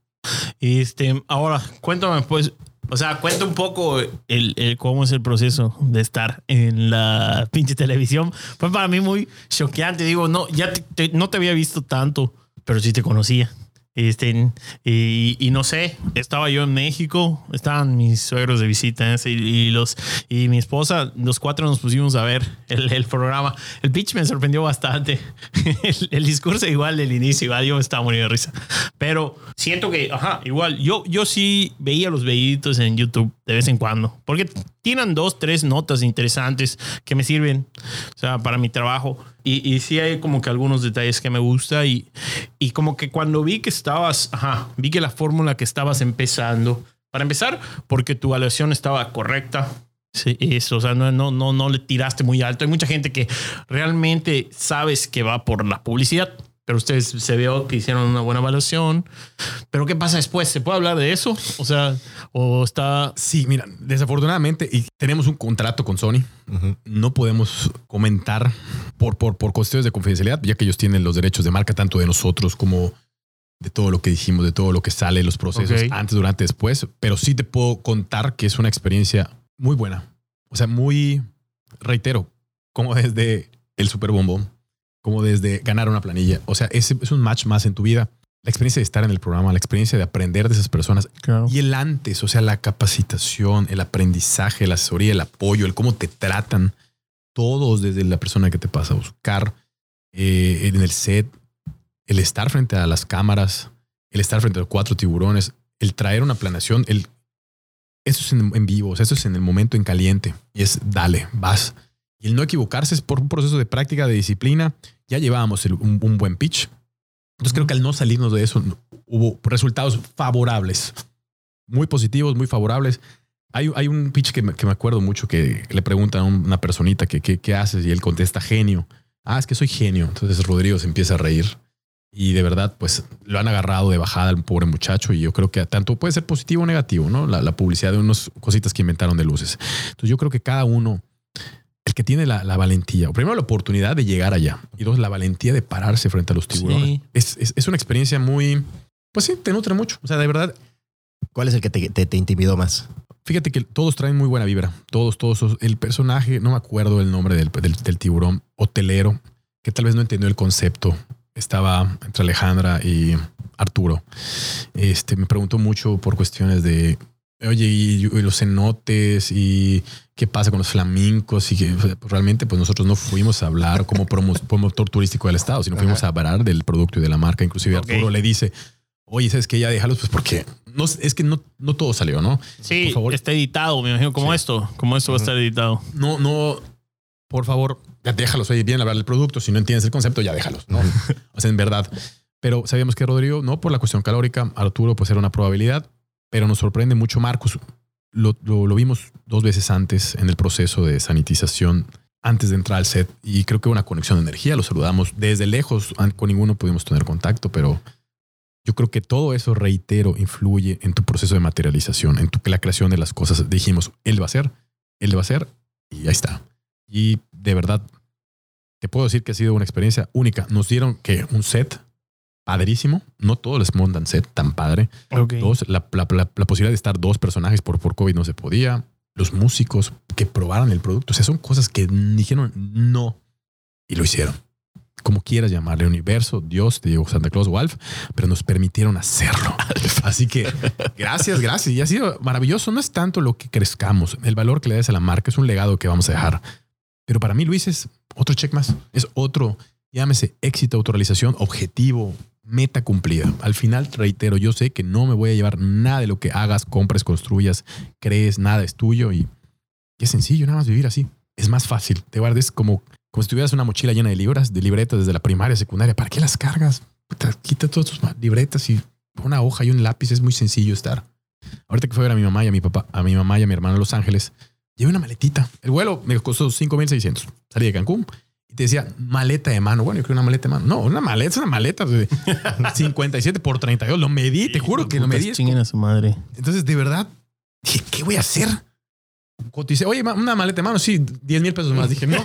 Este, ahora, cuéntame, pues, o sea, cuenta un poco el, cómo es el proceso de estar en la pinche televisión. Fue para mí muy choqueante. Digo, no, ya te- te- no te había visto tanto, pero sí te conocía. Este, y, y no sé, estaba yo en México, estaban mis suegros de visita y, los y mi esposa, los cuatro nos pusimos a ver el, programa. El pitch me sorprendió bastante. [LAUGHS] El, discurso igual del inicio, igual yo estaba muriendo de risa. Pero siento que, ajá, igual, yo, yo sí veía los videitos en YouTube de vez en cuando, porque tienen dos, tres notas interesantes que me sirven, o sea, para mi trabajo. Y, y sí hay como que algunos detalles que me gusta y, y como que cuando vi que estabas, ajá, vi que la fórmula que estabas empezando, para empezar, porque tu evaluación estaba correcta. Sí, eso, o sea, no, no, no, no le tiraste muy alto. Hay mucha gente que realmente sabes que va por la publicidad, pero ustedes se veo que hicieron una buena evaluación. Pero ¿qué pasa después? ¿Se puede hablar de eso? O sea, o está... Sí, mira, desafortunadamente, y tenemos un contrato con Sony, no podemos comentar por, por, por cuestiones de confidencialidad, ya que ellos tienen los derechos de marca tanto de nosotros como de todo lo que dijimos, de todo lo que sale, los procesos antes, durante, después. Pero sí te puedo contar que es una experiencia muy buena. O sea, muy, reitero, como desde el Super Bombón, como desde ganar una planilla. O sea, es, es un match más en tu vida. La experiencia de estar en el programa, la experiencia de aprender de esas personas, Claro. y el antes, o sea, la capacitación, el aprendizaje, la asesoría, el apoyo, el cómo te tratan, todos desde la persona que te pasa a buscar eh, en el set, el estar frente a las cámaras, el estar frente a los cuatro tiburones, el traer una planeación, el eso es en, en vivo, o sea, eso es en el momento en caliente y es dale, vas. Y el no equivocarse es por un proceso de práctica, de disciplina. Ya llevábamos un, buen pitch. Entonces creo que al no salirnos de eso hubo resultados favorables, muy positivos, muy favorables. Hay, hay un pitch que me, que me acuerdo mucho que le preguntan a una personita que- qué haces y él contesta genio. Ah, es que soy genio. Entonces Rodrigo se empieza a reír y de verdad pues lo han agarrado de bajada al pobre muchacho y yo creo que tanto puede ser positivo o negativo, ¿no? La, la publicidad de unas cositas que inventaron de luces. Entonces yo creo que cada uno, el que tiene la, la valentía, o primero la oportunidad de llegar allá y dos la valentía de pararse frente a los tiburones, Sí. es, es, es una experiencia muy, pues sí, te nutre mucho. O sea, de verdad, ¿Cuál es el que te, te- te intimidó más? Fíjate que todos traen muy buena vibra. Todos, todos. El personaje, no me acuerdo el nombre del, del- del tiburón hotelero, que tal vez no entendió el concepto. Estaba entre Alejandra y Arturo. Este me preguntó mucho por cuestiones de, oye, y, y los cenotes y qué pasa con los flamencos y que pues, realmente pues nosotros no fuimos a hablar como promo- promotor turístico del estado, sino fuimos a hablar del producto y de la marca. Inclusive Ok. Arturo le dice, oye, ¿sabes qué? Ya déjalos, pues porque no, es que no, no todo salió, ¿no? Sí, Por favor. está editado, me imagino, como Sí. esto, como esto va a estar editado. no, no, por favor, ya déjalos, oye, bien hablar del producto, si no entiendes el concepto, ya déjalos, ¿no? o sea, en verdad. Pero sabíamos que Rodrigo, no por la cuestión calórica, Arturo pues era una probabilidad, pero nos sorprende mucho Marcos. Lo, lo, vimos dos veces antes en el proceso de sanitización, antes de entrar al set, y creo que una conexión de energía, lo saludamos desde lejos, con ninguno pudimos tener contacto, pero yo creo que todo eso, reitero, influye en tu proceso de materialización, en tu, la creación de las cosas. Dijimos, él va a ser, él va a ser, y ahí está. Y de verdad, te puedo decir que ha sido una experiencia única. Nos dieron que un set padrísimo. No todos les montan set tan padre. Dos, la, la- la- la posibilidad de estar dos personajes por, por COVID no se podía. Los músicos que probaran el producto. O sea, son cosas que dijeron no y lo hicieron. Como quieras llamarle, universo, Dios, te digo Santa Claus o Alf, pero nos permitieron hacerlo. [LAUGHS] Así que gracias, gracias. Y ha sido maravilloso. No es tanto lo que crezcamos, el valor que le des a la marca es un legado que vamos a dejar. Pero para mí, Luis, es otro check más. Es otro, llámese éxito, autorrealización, objetivo, meta cumplida. Al final, reitero, yo sé que no me voy a llevar nada de lo que hagas, compres, construyas, crees, nada es tuyo y, es sencillo, nada más vivir así. Es más fácil. Te guardes como, como si tuvieras una mochila llena de libras, de libretas desde la primaria, secundaria. ¿Para qué las cargas? Puta, quita todas tus libretas y una hoja y un lápiz. Es muy sencillo estar. Ahorita que fue a ver a mi mamá y a mi papá, a mi mamá y a mi hermano a Los Ángeles, llevé una maletita. El vuelo me costó 5,600. Salí de Cancún y te decía maleta de mano. Bueno, yo creo una maleta de mano. No, una maleta, es una maleta de [LAUGHS] 57 por 32. Lo medí, te juro que lo medí. Chinguen a su madre. entonces, de verdad, dije, ¿qué voy a hacer? Coticé, oye, una maleta de mano, sí, 10 mil pesos más. Dije, no.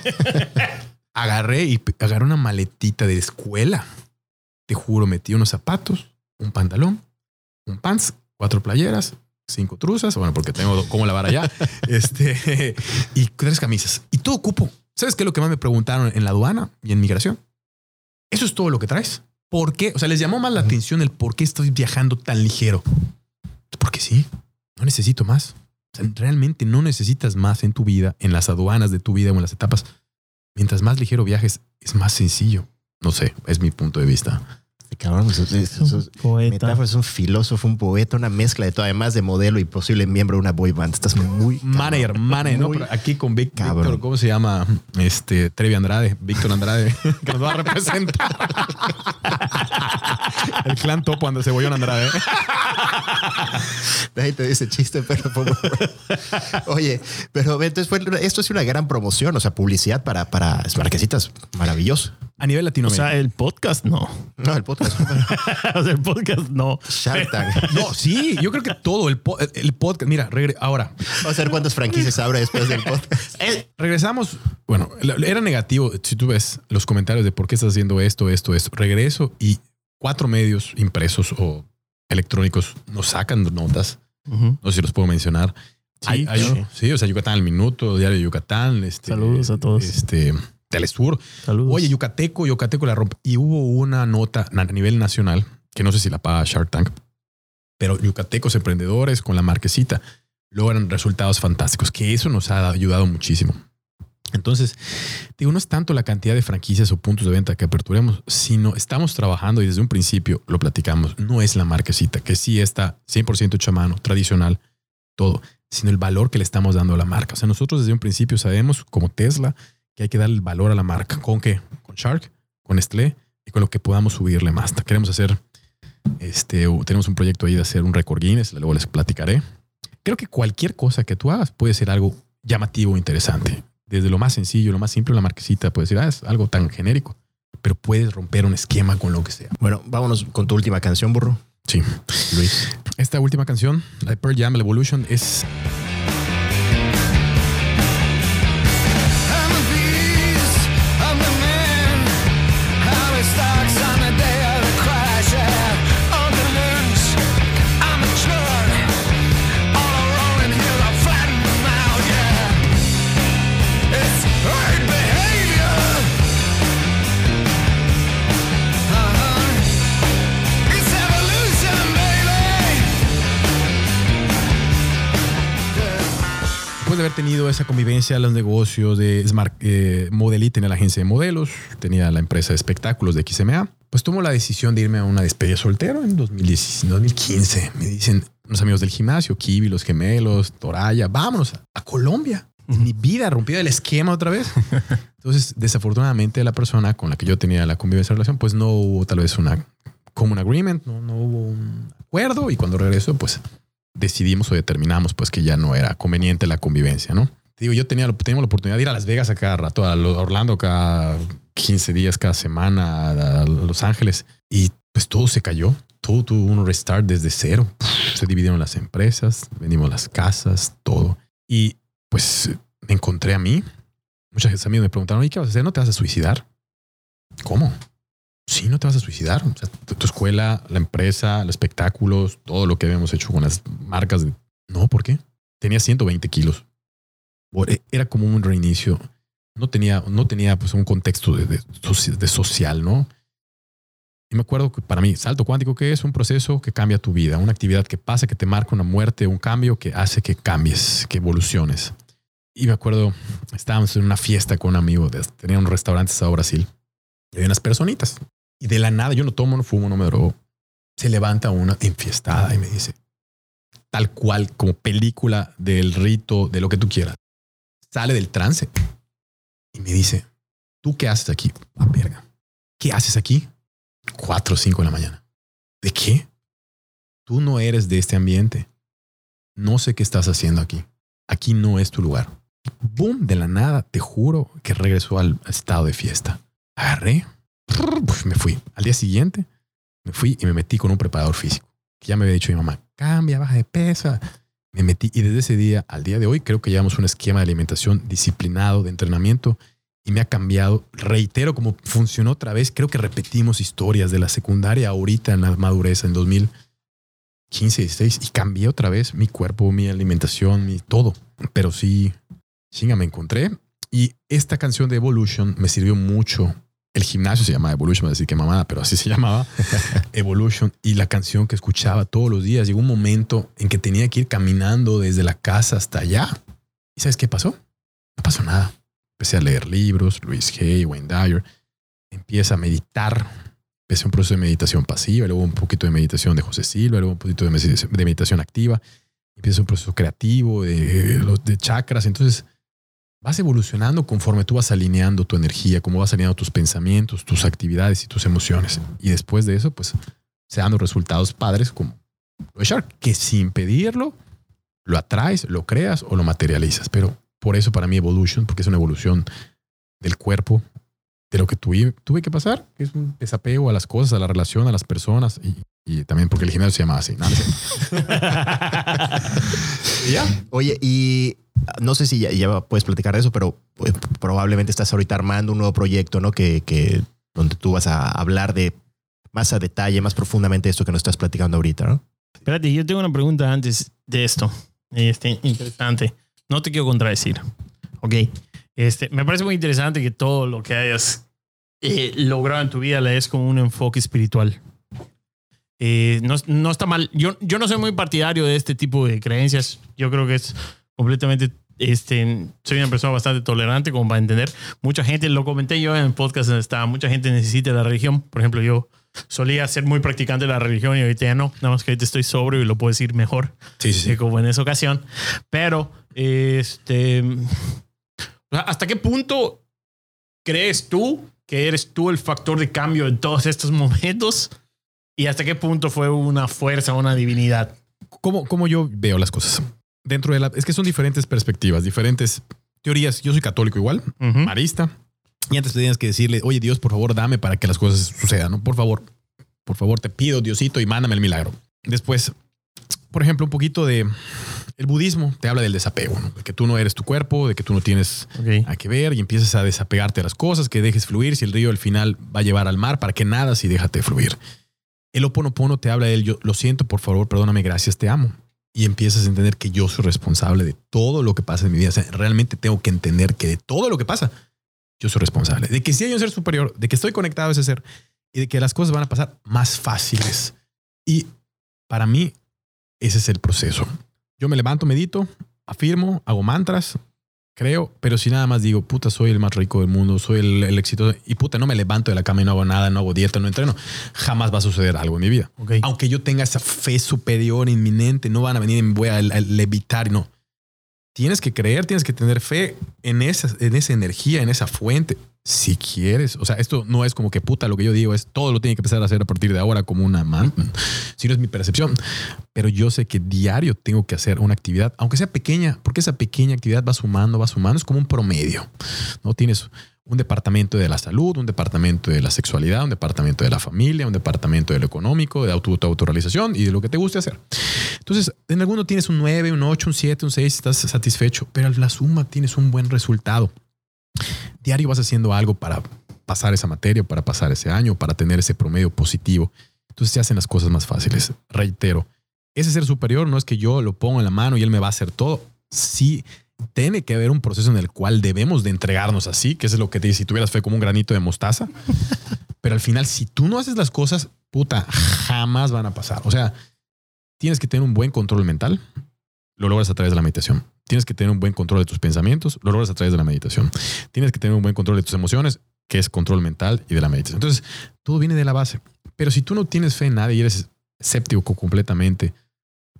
[LAUGHS] Agarré y agarré una maletita de escuela. Te juro, metí unos zapatos, un pantalón, un pants, cuatro playeras, cinco truzas, bueno, porque tengo cómo lavar allá, [LAUGHS] este, y tres camisas. Y todo cupo. ¿Sabes qué es lo que más me preguntaron en la aduana y en migración? Eso es todo lo que traes. ¿Por qué? O sea, les llamó más la atención el por qué estoy viajando tan ligero. Porque sí, no necesito más. O sea, realmente no necesitas más en tu vida, en las aduanas de tu vida o en las etapas. Mientras más ligero viajes, es más sencillo. No sé, es mi punto de vista. Cabrón, eso- eso- eso- Poeta. Metáfora es un filósofo, un poeta, una mezcla de todo, además de modelo y posible miembro de una boy band. Estás muy. cabrón. Manager, manager, ¿no? Muy aquí con Vic- cabrón. Víctor, ¿cómo se llama? Este, Trevi Andrade, Víctor Andrade, [LAUGHS] que nos va a representar. [LAUGHS] El clan topo anda cebollón Andrade. Nadie te dice chiste, pero fue muy bueno. Oye, pero entonces fue, esto es una gran promoción, o sea, publicidad para, para marquesitas. Maravilloso. A nivel O Latinoamérica. sea, el podcast no. No, el podcast. [LAUGHS] o sea, el podcast no. Shark Tank. no, sí, yo creo que todo el, po- el podcast. Mira, ahora Vamos a ver cuántas franquicias abre después del podcast. regresamos. Bueno, era negativo. Si tú ves los comentarios de por qué estás haciendo esto, esto, esto, regreso y cuatro medios impresos o electrónicos nos sacan notas. No sé si los puedo mencionar. Sí, Hay- hay- claro. sí, o sea, Yucatán al minuto, Diario de Yucatán. Este, Saludos a todos. Este, Telesur. Saludos. Oye, Yucateco, Yucateco la rompe. Y hubo una nota a nivel nacional, que no sé si la paga Shark Tank, pero Yucatecos emprendedores con la marquesita logran resultados fantásticos, que eso nos ha ayudado muchísimo. Entonces, digo, no es tanto la cantidad de franquicias o puntos de venta que aperturemos, sino estamos trabajando y desde un principio lo platicamos, no es la marquesita, que sí está 100% hecha a tradicional, todo, sino el valor que le estamos dando a la marca. O sea, nosotros desde un principio sabemos, como Tesla, que hay que darle el valor a la marca. ¿Con qué? Con Shark, con Nestlé y con lo que podamos subirle más. Queremos hacer, este, tenemos un proyecto ahí de hacer un récord Guinness, luego les platicaré. Creo que cualquier cosa que tú hagas puede ser algo llamativo interesante. Desde lo más sencillo, lo más simple, la marquesita puede decir, ah, es algo tan genérico, pero puedes romper un esquema con lo que sea. Bueno, vámonos con tu última canción, burro. Sí. Luis. Esta última canción, la de Pearl Jam, la Evolution, es tenido esa convivencia, los negocios de Smart eh, Modeli, tenía la agencia de modelos, tenía la empresa de espectáculos de XMA, pues tomo la decisión de irme a una despedida soltero en 2010 2015. Me dicen unos amigos del gimnasio, Kiwi, los gemelos, Toraya, vámonos a, a Colombia. En mi vida rompida el esquema otra vez. [LAUGHS] Entonces, desafortunadamente, la persona con la que yo tenía la convivencia relación, pues no hubo tal vez una common agreement, no, no hubo un acuerdo. Y cuando regreso, pues decidimos o determinamos pues que ya no era conveniente la convivencia, ¿no? Digo, yo tenía, la oportunidad de ir a Las Vegas a cada rato, a Orlando cada 15 días, cada semana, a Los Ángeles y pues todo se cayó. Todo tuvo un restart desde cero. Se dividieron las empresas, vendimos las casas, todo. Y pues me encontré a mí. Muchas amigos me preguntaron, ¿y qué vas a hacer? ¿No te vas a suicidar? ¿Cómo? Sí, no te vas a suicidar. O sea, tu, escuela, la empresa, los espectáculos, todo lo que habíamos hecho con las marcas. De, no, ¿por qué? Tenía 120 kilos. E, Era como un reinicio. No tenía, no tenía pues un contexto de, de de social, ¿no? Y me acuerdo que para mí, salto cuántico, que es un proceso que cambia tu vida, una actividad que pasa, que te marca una muerte, un cambio que hace que cambies, que evoluciones. Y me acuerdo, estábamos en una fiesta con un amigo, de, tenía un restaurante en Brasil, y había unas personitas. Y de la nada, yo no tomo, no fumo, no me drogo. Se levanta una enfiestada y me dice, tal cual, como película del rito, de lo que tú quieras. Sale del trance y me dice, ¿tú qué haces aquí? A verga. ¿Qué haces aquí? Cuatro o cinco de la mañana. ¿De qué? Tú no eres de este ambiente. No sé qué estás haciendo aquí. Aquí no es tu lugar. Boom, de la nada, te juro que regresó al estado de fiesta. Agarré, me fui. Al día siguiente, me fui y me metí con un preparador físico. Ya me había dicho mi mamá, cambia, baja de peso. Me metí y desde ese día al día de hoy creo que llevamos un esquema de alimentación disciplinado, de entrenamiento y me ha cambiado. Reitero cómo funcionó otra vez. Creo que repetimos historias de la secundaria ahorita en la madurez en 2015, 16 y cambié otra vez mi cuerpo, mi alimentación, mi todo. Pero sí, chinga, me encontré y esta canción de Evolution me sirvió mucho. El gimnasio se llama Evolution, me a decir que mamada, pero así se llamaba [LAUGHS] Evolution. Y la canción que escuchaba todos los días, llegó un momento en que tenía que ir caminando desde la casa hasta allá. ¿Y sabes qué pasó? No pasó nada. Empecé a leer libros, Luis Hay, Wayne Dyer. Empieza a meditar. Empecé un proceso de meditación pasiva, luego un poquito de meditación de José Silva, luego un poquito de meditación, de activa. Empieza un proceso creativo de, los- de chakras. Entonces vas evolucionando conforme tú vas alineando tu energía, cómo vas alineando tus pensamientos, tus actividades y tus emociones. Y después de eso, pues se dan los resultados padres como lo Shark, que sin pedirlo, lo atraes, lo creas o lo materializas. Pero por eso para mí Evolution, porque es una evolución del cuerpo, de lo que tuve, tuve que pasar, que es un desapego a las cosas, a la relación, a las personas y, y también porque el gimnasio se llama así. No, no [LAUGHS] sé. Y ya. Oye, y no sé si ya, ya puedes platicar de eso, pero pues, probablemente estás ahorita armando un nuevo proyecto, ¿no? Que, que donde tú vas a hablar de más a detalle, más profundamente esto que nos estás platicando ahorita, ¿no? Espérate, yo tengo una pregunta antes de esto. Este, interesante. No te quiero contradecir. Ok. Este, me parece muy interesante que todo lo que hayas eh, logrado en tu vida le des como un enfoque espiritual. Eh, no, no está mal. Yo, yo no soy muy partidario de este tipo de creencias. Yo creo que es completamente. Este, soy una persona bastante tolerante como para entender. Mucha gente, lo comenté yo en el podcast donde estaba, mucha gente necesita la religión. Por ejemplo, yo solía ser muy practicante de la religión y ahorita ya no. Nada más que ahorita estoy sobrio y lo puedo decir mejor Sí, sí, como en esa ocasión. Pero, este, ¿hasta qué punto crees tú que eres tú el factor de cambio en todos estos momentos? ¿Y hasta qué punto fue una fuerza, una divinidad? ¿Cómo, cómo yo veo las cosas? Dentro de la... Es que son diferentes perspectivas, diferentes teorías. Yo soy católico igual, marista. Y antes tenías que decirle, oye Dios, por favor, dame para que las cosas sucedan, ¿no? Por favor, por favor, te pido, Diosito, y mándame el milagro. Después, por ejemplo, un poquito de... El budismo te habla del desapego, ¿no? De que tú no eres tu cuerpo, de que tú no tienes a que ver y empiezas a desapegarte de las cosas, que dejes fluir, si el río al final va a llevar al mar, para que nada si déjate fluir. El oponopono te habla él, yo lo siento, por favor, perdóname, gracias, te amo. Y empiezas a entender que yo soy responsable de todo lo que pasa en mi vida. Realmente tengo que entender que de todo lo que pasa, yo soy responsable. De que sí hay un ser superior, de que estoy conectado a ese ser y de que las cosas van a pasar más fáciles. Y para mí, ese es el proceso. Yo me levanto, medito, afirmo, hago mantras, creo, pero si nada más digo, puta, soy el más rico del mundo, soy el, el exitoso, y puta, no me levanto de la cama y no hago nada, no hago dieta, no entreno, jamás va a suceder algo en mi vida. Aunque yo tenga esa fe superior, inminente, no van a venir y me voy a, a levitar no. Tienes que creer, tienes que tener fe en esa, en esa energía, en esa fuente. Si quieres, o sea, esto no es como que puta lo que yo digo, es todo lo tiene que empezar a hacer a partir de ahora como una man, sino es mi percepción. Pero yo sé que diario tengo que hacer una actividad, aunque sea pequeña, porque esa pequeña actividad va sumando, va sumando, es como un promedio. No tienes un departamento de la salud, un departamento de la sexualidad, un departamento de la familia, un departamento de lo económico, de auto, autorrealización y de lo que te guste hacer. Entonces, en alguno tienes un 9, un 8, un 7, un 6, estás satisfecho, pero la suma tienes un buen resultado. Diario vas haciendo algo para pasar esa materia, para pasar ese año, para tener ese promedio positivo. Entonces se hacen las cosas más fáciles. Reitero, ese ser superior no es que yo lo pongo en la mano y él me va a hacer todo. Sí, tiene que haber un proceso en el cual debemos de entregarnos así, que eso es lo que te dice, si tuvieras fe como un granito de mostaza. [LAUGHS] Pero al final, si tú no haces las cosas, puta, jamás van a pasar. O sea, tienes que tener un buen control mental. Lo logras a través de la meditación. Tienes que tener un buen control de tus pensamientos. Lo logras a través de la meditación. Tienes que tener un buen control de tus emociones, que es control mental y de la meditación. Entonces, todo viene de la base. Pero si tú no tienes fe en nada y eres escéptico completamente,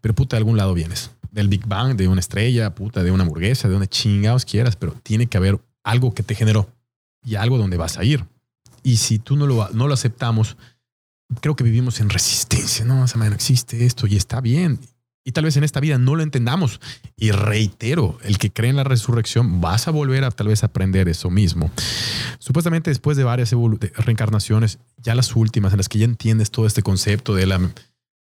pero puta, de algún lado vienes. Del Big Bang, de una estrella, puta, de una hamburguesa, de donde chingados quieras, pero tiene que haber algo que te generó y algo donde vas a ir. Y si tú no lo, no lo aceptamos, creo que vivimos en resistencia. No, esa manera no existe esto y está bien. Y tal vez en esta vida no lo entendamos. Y reitero, el que cree en la resurrección, vas a volver a tal vez aprender eso mismo. Supuestamente después de varias reencarnaciones, ya las últimas, en las que ya entiendes todo este concepto de la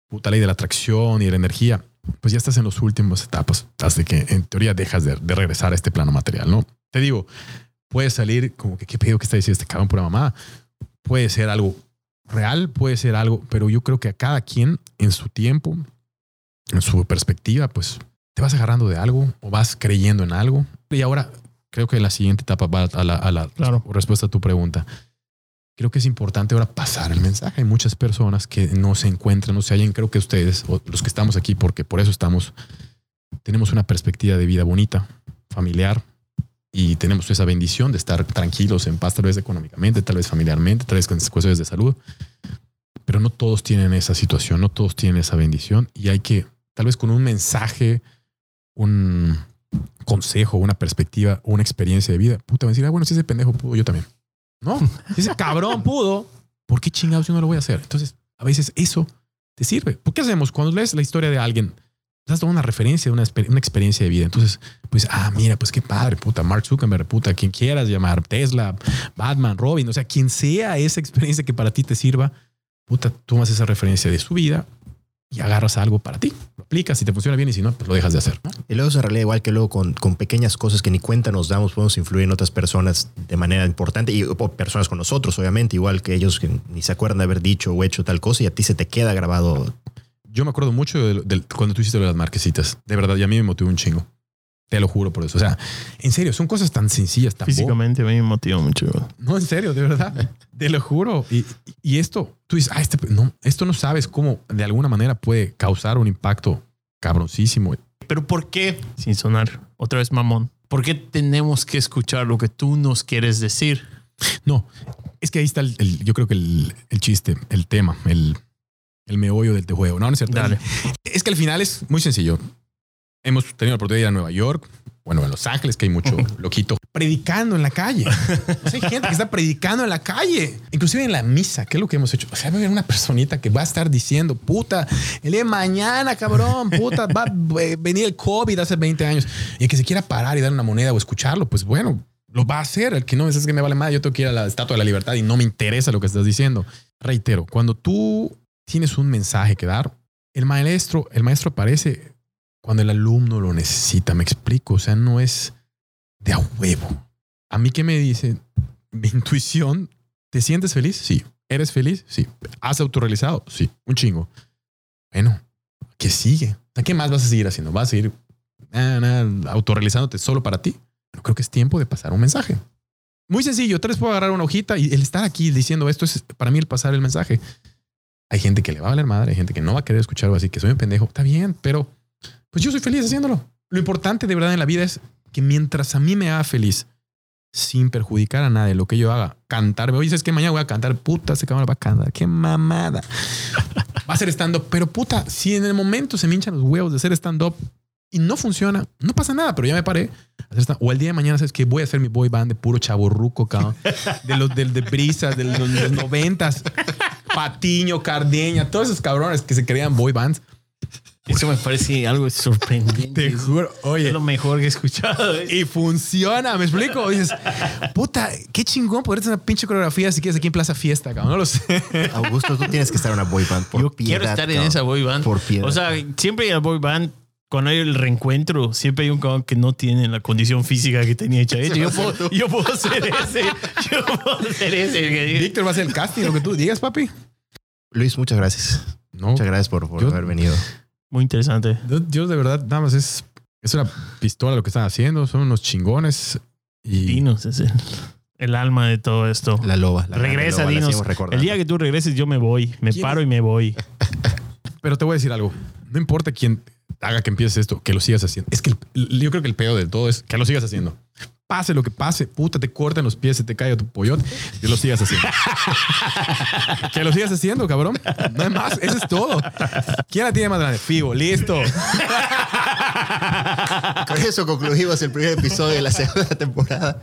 puta ley de la atracción y de la energía, pues ya estás en las últimas etapas, hasta que en teoría dejas de, regresar a este plano material, ¿no? Te digo, puede salir como que qué pedo que está diciendo este cabrón pura mamá. Puede ser algo real, puede ser algo, pero yo creo que a cada quien en su tiempo, en su perspectiva, pues te vas agarrando de algo o vas creyendo en algo. Y ahora creo que la siguiente etapa va a la, a la Claro. respuesta a tu pregunta. Creo que es importante ahora pasar el mensaje. Hay muchas personas que no se encuentran, no se hallan. Creo que ustedes, o los que estamos aquí, porque por eso estamos, tenemos una perspectiva de vida bonita, familiar, y tenemos esa bendición de estar tranquilos, en paz, tal vez económicamente, tal vez familiarmente, tal vez con cuestiones de salud. Pero no todos tienen esa situación, no todos tienen esa bendición y hay que, tal vez con un mensaje, un consejo, una perspectiva, una experiencia de vida, puta, decir, ah, bueno, si ese pendejo pudo, yo también. No, si ese cabrón pudo, ¿por qué chingados yo no lo voy a hacer? Entonces, a veces eso te sirve. ¿Por qué hacemos? Cuando lees la historia de alguien, das toda una referencia, una, una experiencia de vida. Entonces, pues, ah, mira, pues qué padre, puta, Mark Zuckerberg, puta, quien quieras llamar, Tesla, Batman, Robin, o sea, quien sea esa experiencia que para ti te sirva, puta, tomas esa referencia de su vida y agarras algo para ti. Lo aplicas, si te funciona bien y si no, pues lo dejas de hacer. ¿no? Y luego se realidad igual que luego con, con pequeñas cosas que ni cuenta nos damos, podemos influir en otras personas de manera importante y o personas con nosotros, obviamente, igual que ellos que ni se acuerdan de haber dicho o hecho tal cosa y a ti se te queda grabado. Yo me acuerdo mucho de, de cuando tú hiciste lo de las marquesitas. De verdad, y a mí me motivó un chingo. Te lo juro por eso. O sea, en serio, son cosas tan sencillas, tan Físicamente a mí me motiva mucho. No, en serio, de verdad. [LAUGHS] Te lo juro. Y, y esto, tú dices, ah, este, no, esto no sabes cómo de alguna manera puede causar un impacto cabroncísimo. Pero ¿por qué? Sin sonar otra vez mamón. ¿Por qué tenemos que escuchar lo que tú nos quieres decir? No, es que ahí está el, el- yo creo que el, el chiste, el tema, el, el meollo del juego. No, no es cierto. Dale. Es que al final es muy sencillo. Hemos tenido la oportunidad de ir a Nueva York, bueno, en Los Ángeles, que hay mucho [LAUGHS] loquito, predicando en la calle. [LAUGHS] O sea, hay gente que está predicando en la calle, inclusive en la misa, que es lo que hemos hecho. O sea, va a haber una personita que va a estar diciendo, puta, el día de mañana, cabrón, puta, va a venir el COVID hace 20 años. Y el que se quiera parar y dar una moneda o escucharlo, pues bueno, lo va a hacer. El que no es que me vale más, yo tengo que ir a la Estatua de la Libertad y no me interesa lo que estás diciendo. Reitero, cuando tú tienes un mensaje que dar, el maestro, el maestro aparece cuando el alumno lo necesita. Me explico. O sea, no es de a huevo. A mí que me dice mi intuición, ¿te sientes feliz? Sí. ¿Eres feliz? Sí. ¿Has autorrealizado? Sí. Un chingo. Bueno, ¿qué sigue? ¿Qué más vas a seguir haciendo? ¿Vas a seguir ah, nah, autorrealizándote solo para ti? Pero creo que es tiempo de pasar un mensaje. Muy sencillo. Vez puedo agarrar una hojita y el estar aquí diciendo esto es para mí el pasar el mensaje. Hay gente que le va a valer madre, hay gente que no va a querer escucharlo así, que soy un pendejo. Está bien, pero pues yo soy feliz haciéndolo. Lo importante de verdad en la vida es que mientras a mí me haga feliz, sin perjudicar a nadie, lo que yo haga, cantar, oye, ¿sabes qué? Mañana voy a cantar, puta, ese cabrón va a cantar, qué mamada. Va a ser stand-up, pero puta, si en el momento se me hinchan los huevos de hacer stand-up y no funciona, no pasa nada, pero ya me paré. O el día de mañana, ¿sabes qué? Voy a hacer mi boy band de puro chaborruco, cabrón. De los del de brisas, de los, de los noventas. Patiño, Cardeña, todos esos cabrones que se creían boy bands. Eso me parece algo sorprendente. Te juro, oye. Es lo mejor que he escuchado. ¿eh? Y funciona, ¿me explico? Dices, puta, qué chingón poder hacer una pinche coreografía si quieres aquí en Plaza Fiesta, cabrón. No lo sé. Augusto, tú tienes que estar en una boy band por Yo piedad. quiero estar en cabrón. esa boy band. Por piedad. O sea, siempre en la boy band cuando hay el reencuentro, siempre hay un cabrón que no tiene la condición física que tenía hecha. Yo puedo, yo puedo ser ese. Yo puedo ser ese. Víctor va a hacer el casting, lo que tú digas, papi. Luis, muchas gracias. No, Muchas gracias por, por Yo- haber venido. Muy interesante. yo, de verdad, nada más es, es una pistola lo que están haciendo. Son unos chingones. Y Dinos es el, el alma de todo esto. La loba. La Regresa, loba, dinos. El día que tú regreses, yo me voy. Me ¿Quién paro y me voy. Pero te voy a decir algo. No importa quién haga que empieces esto, que lo sigas haciendo. Es que el- yo creo que el peor de todo es que lo sigas haciendo. Pase lo que pase, puta, te cortan los pies, se te cae tu pollón, que lo sigas haciendo. [LAUGHS] que lo sigas haciendo, cabrón. No hay más, eso es todo. ¿Quién la tiene más grande? Figo, listo. [LAUGHS] Con eso concluimos el primer episodio de la segunda temporada.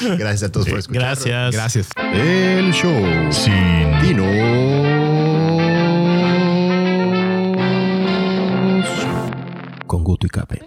Gracias a todos por escuchar. Gracias. Gracias. El show sin dinos. Con Guto y Cape.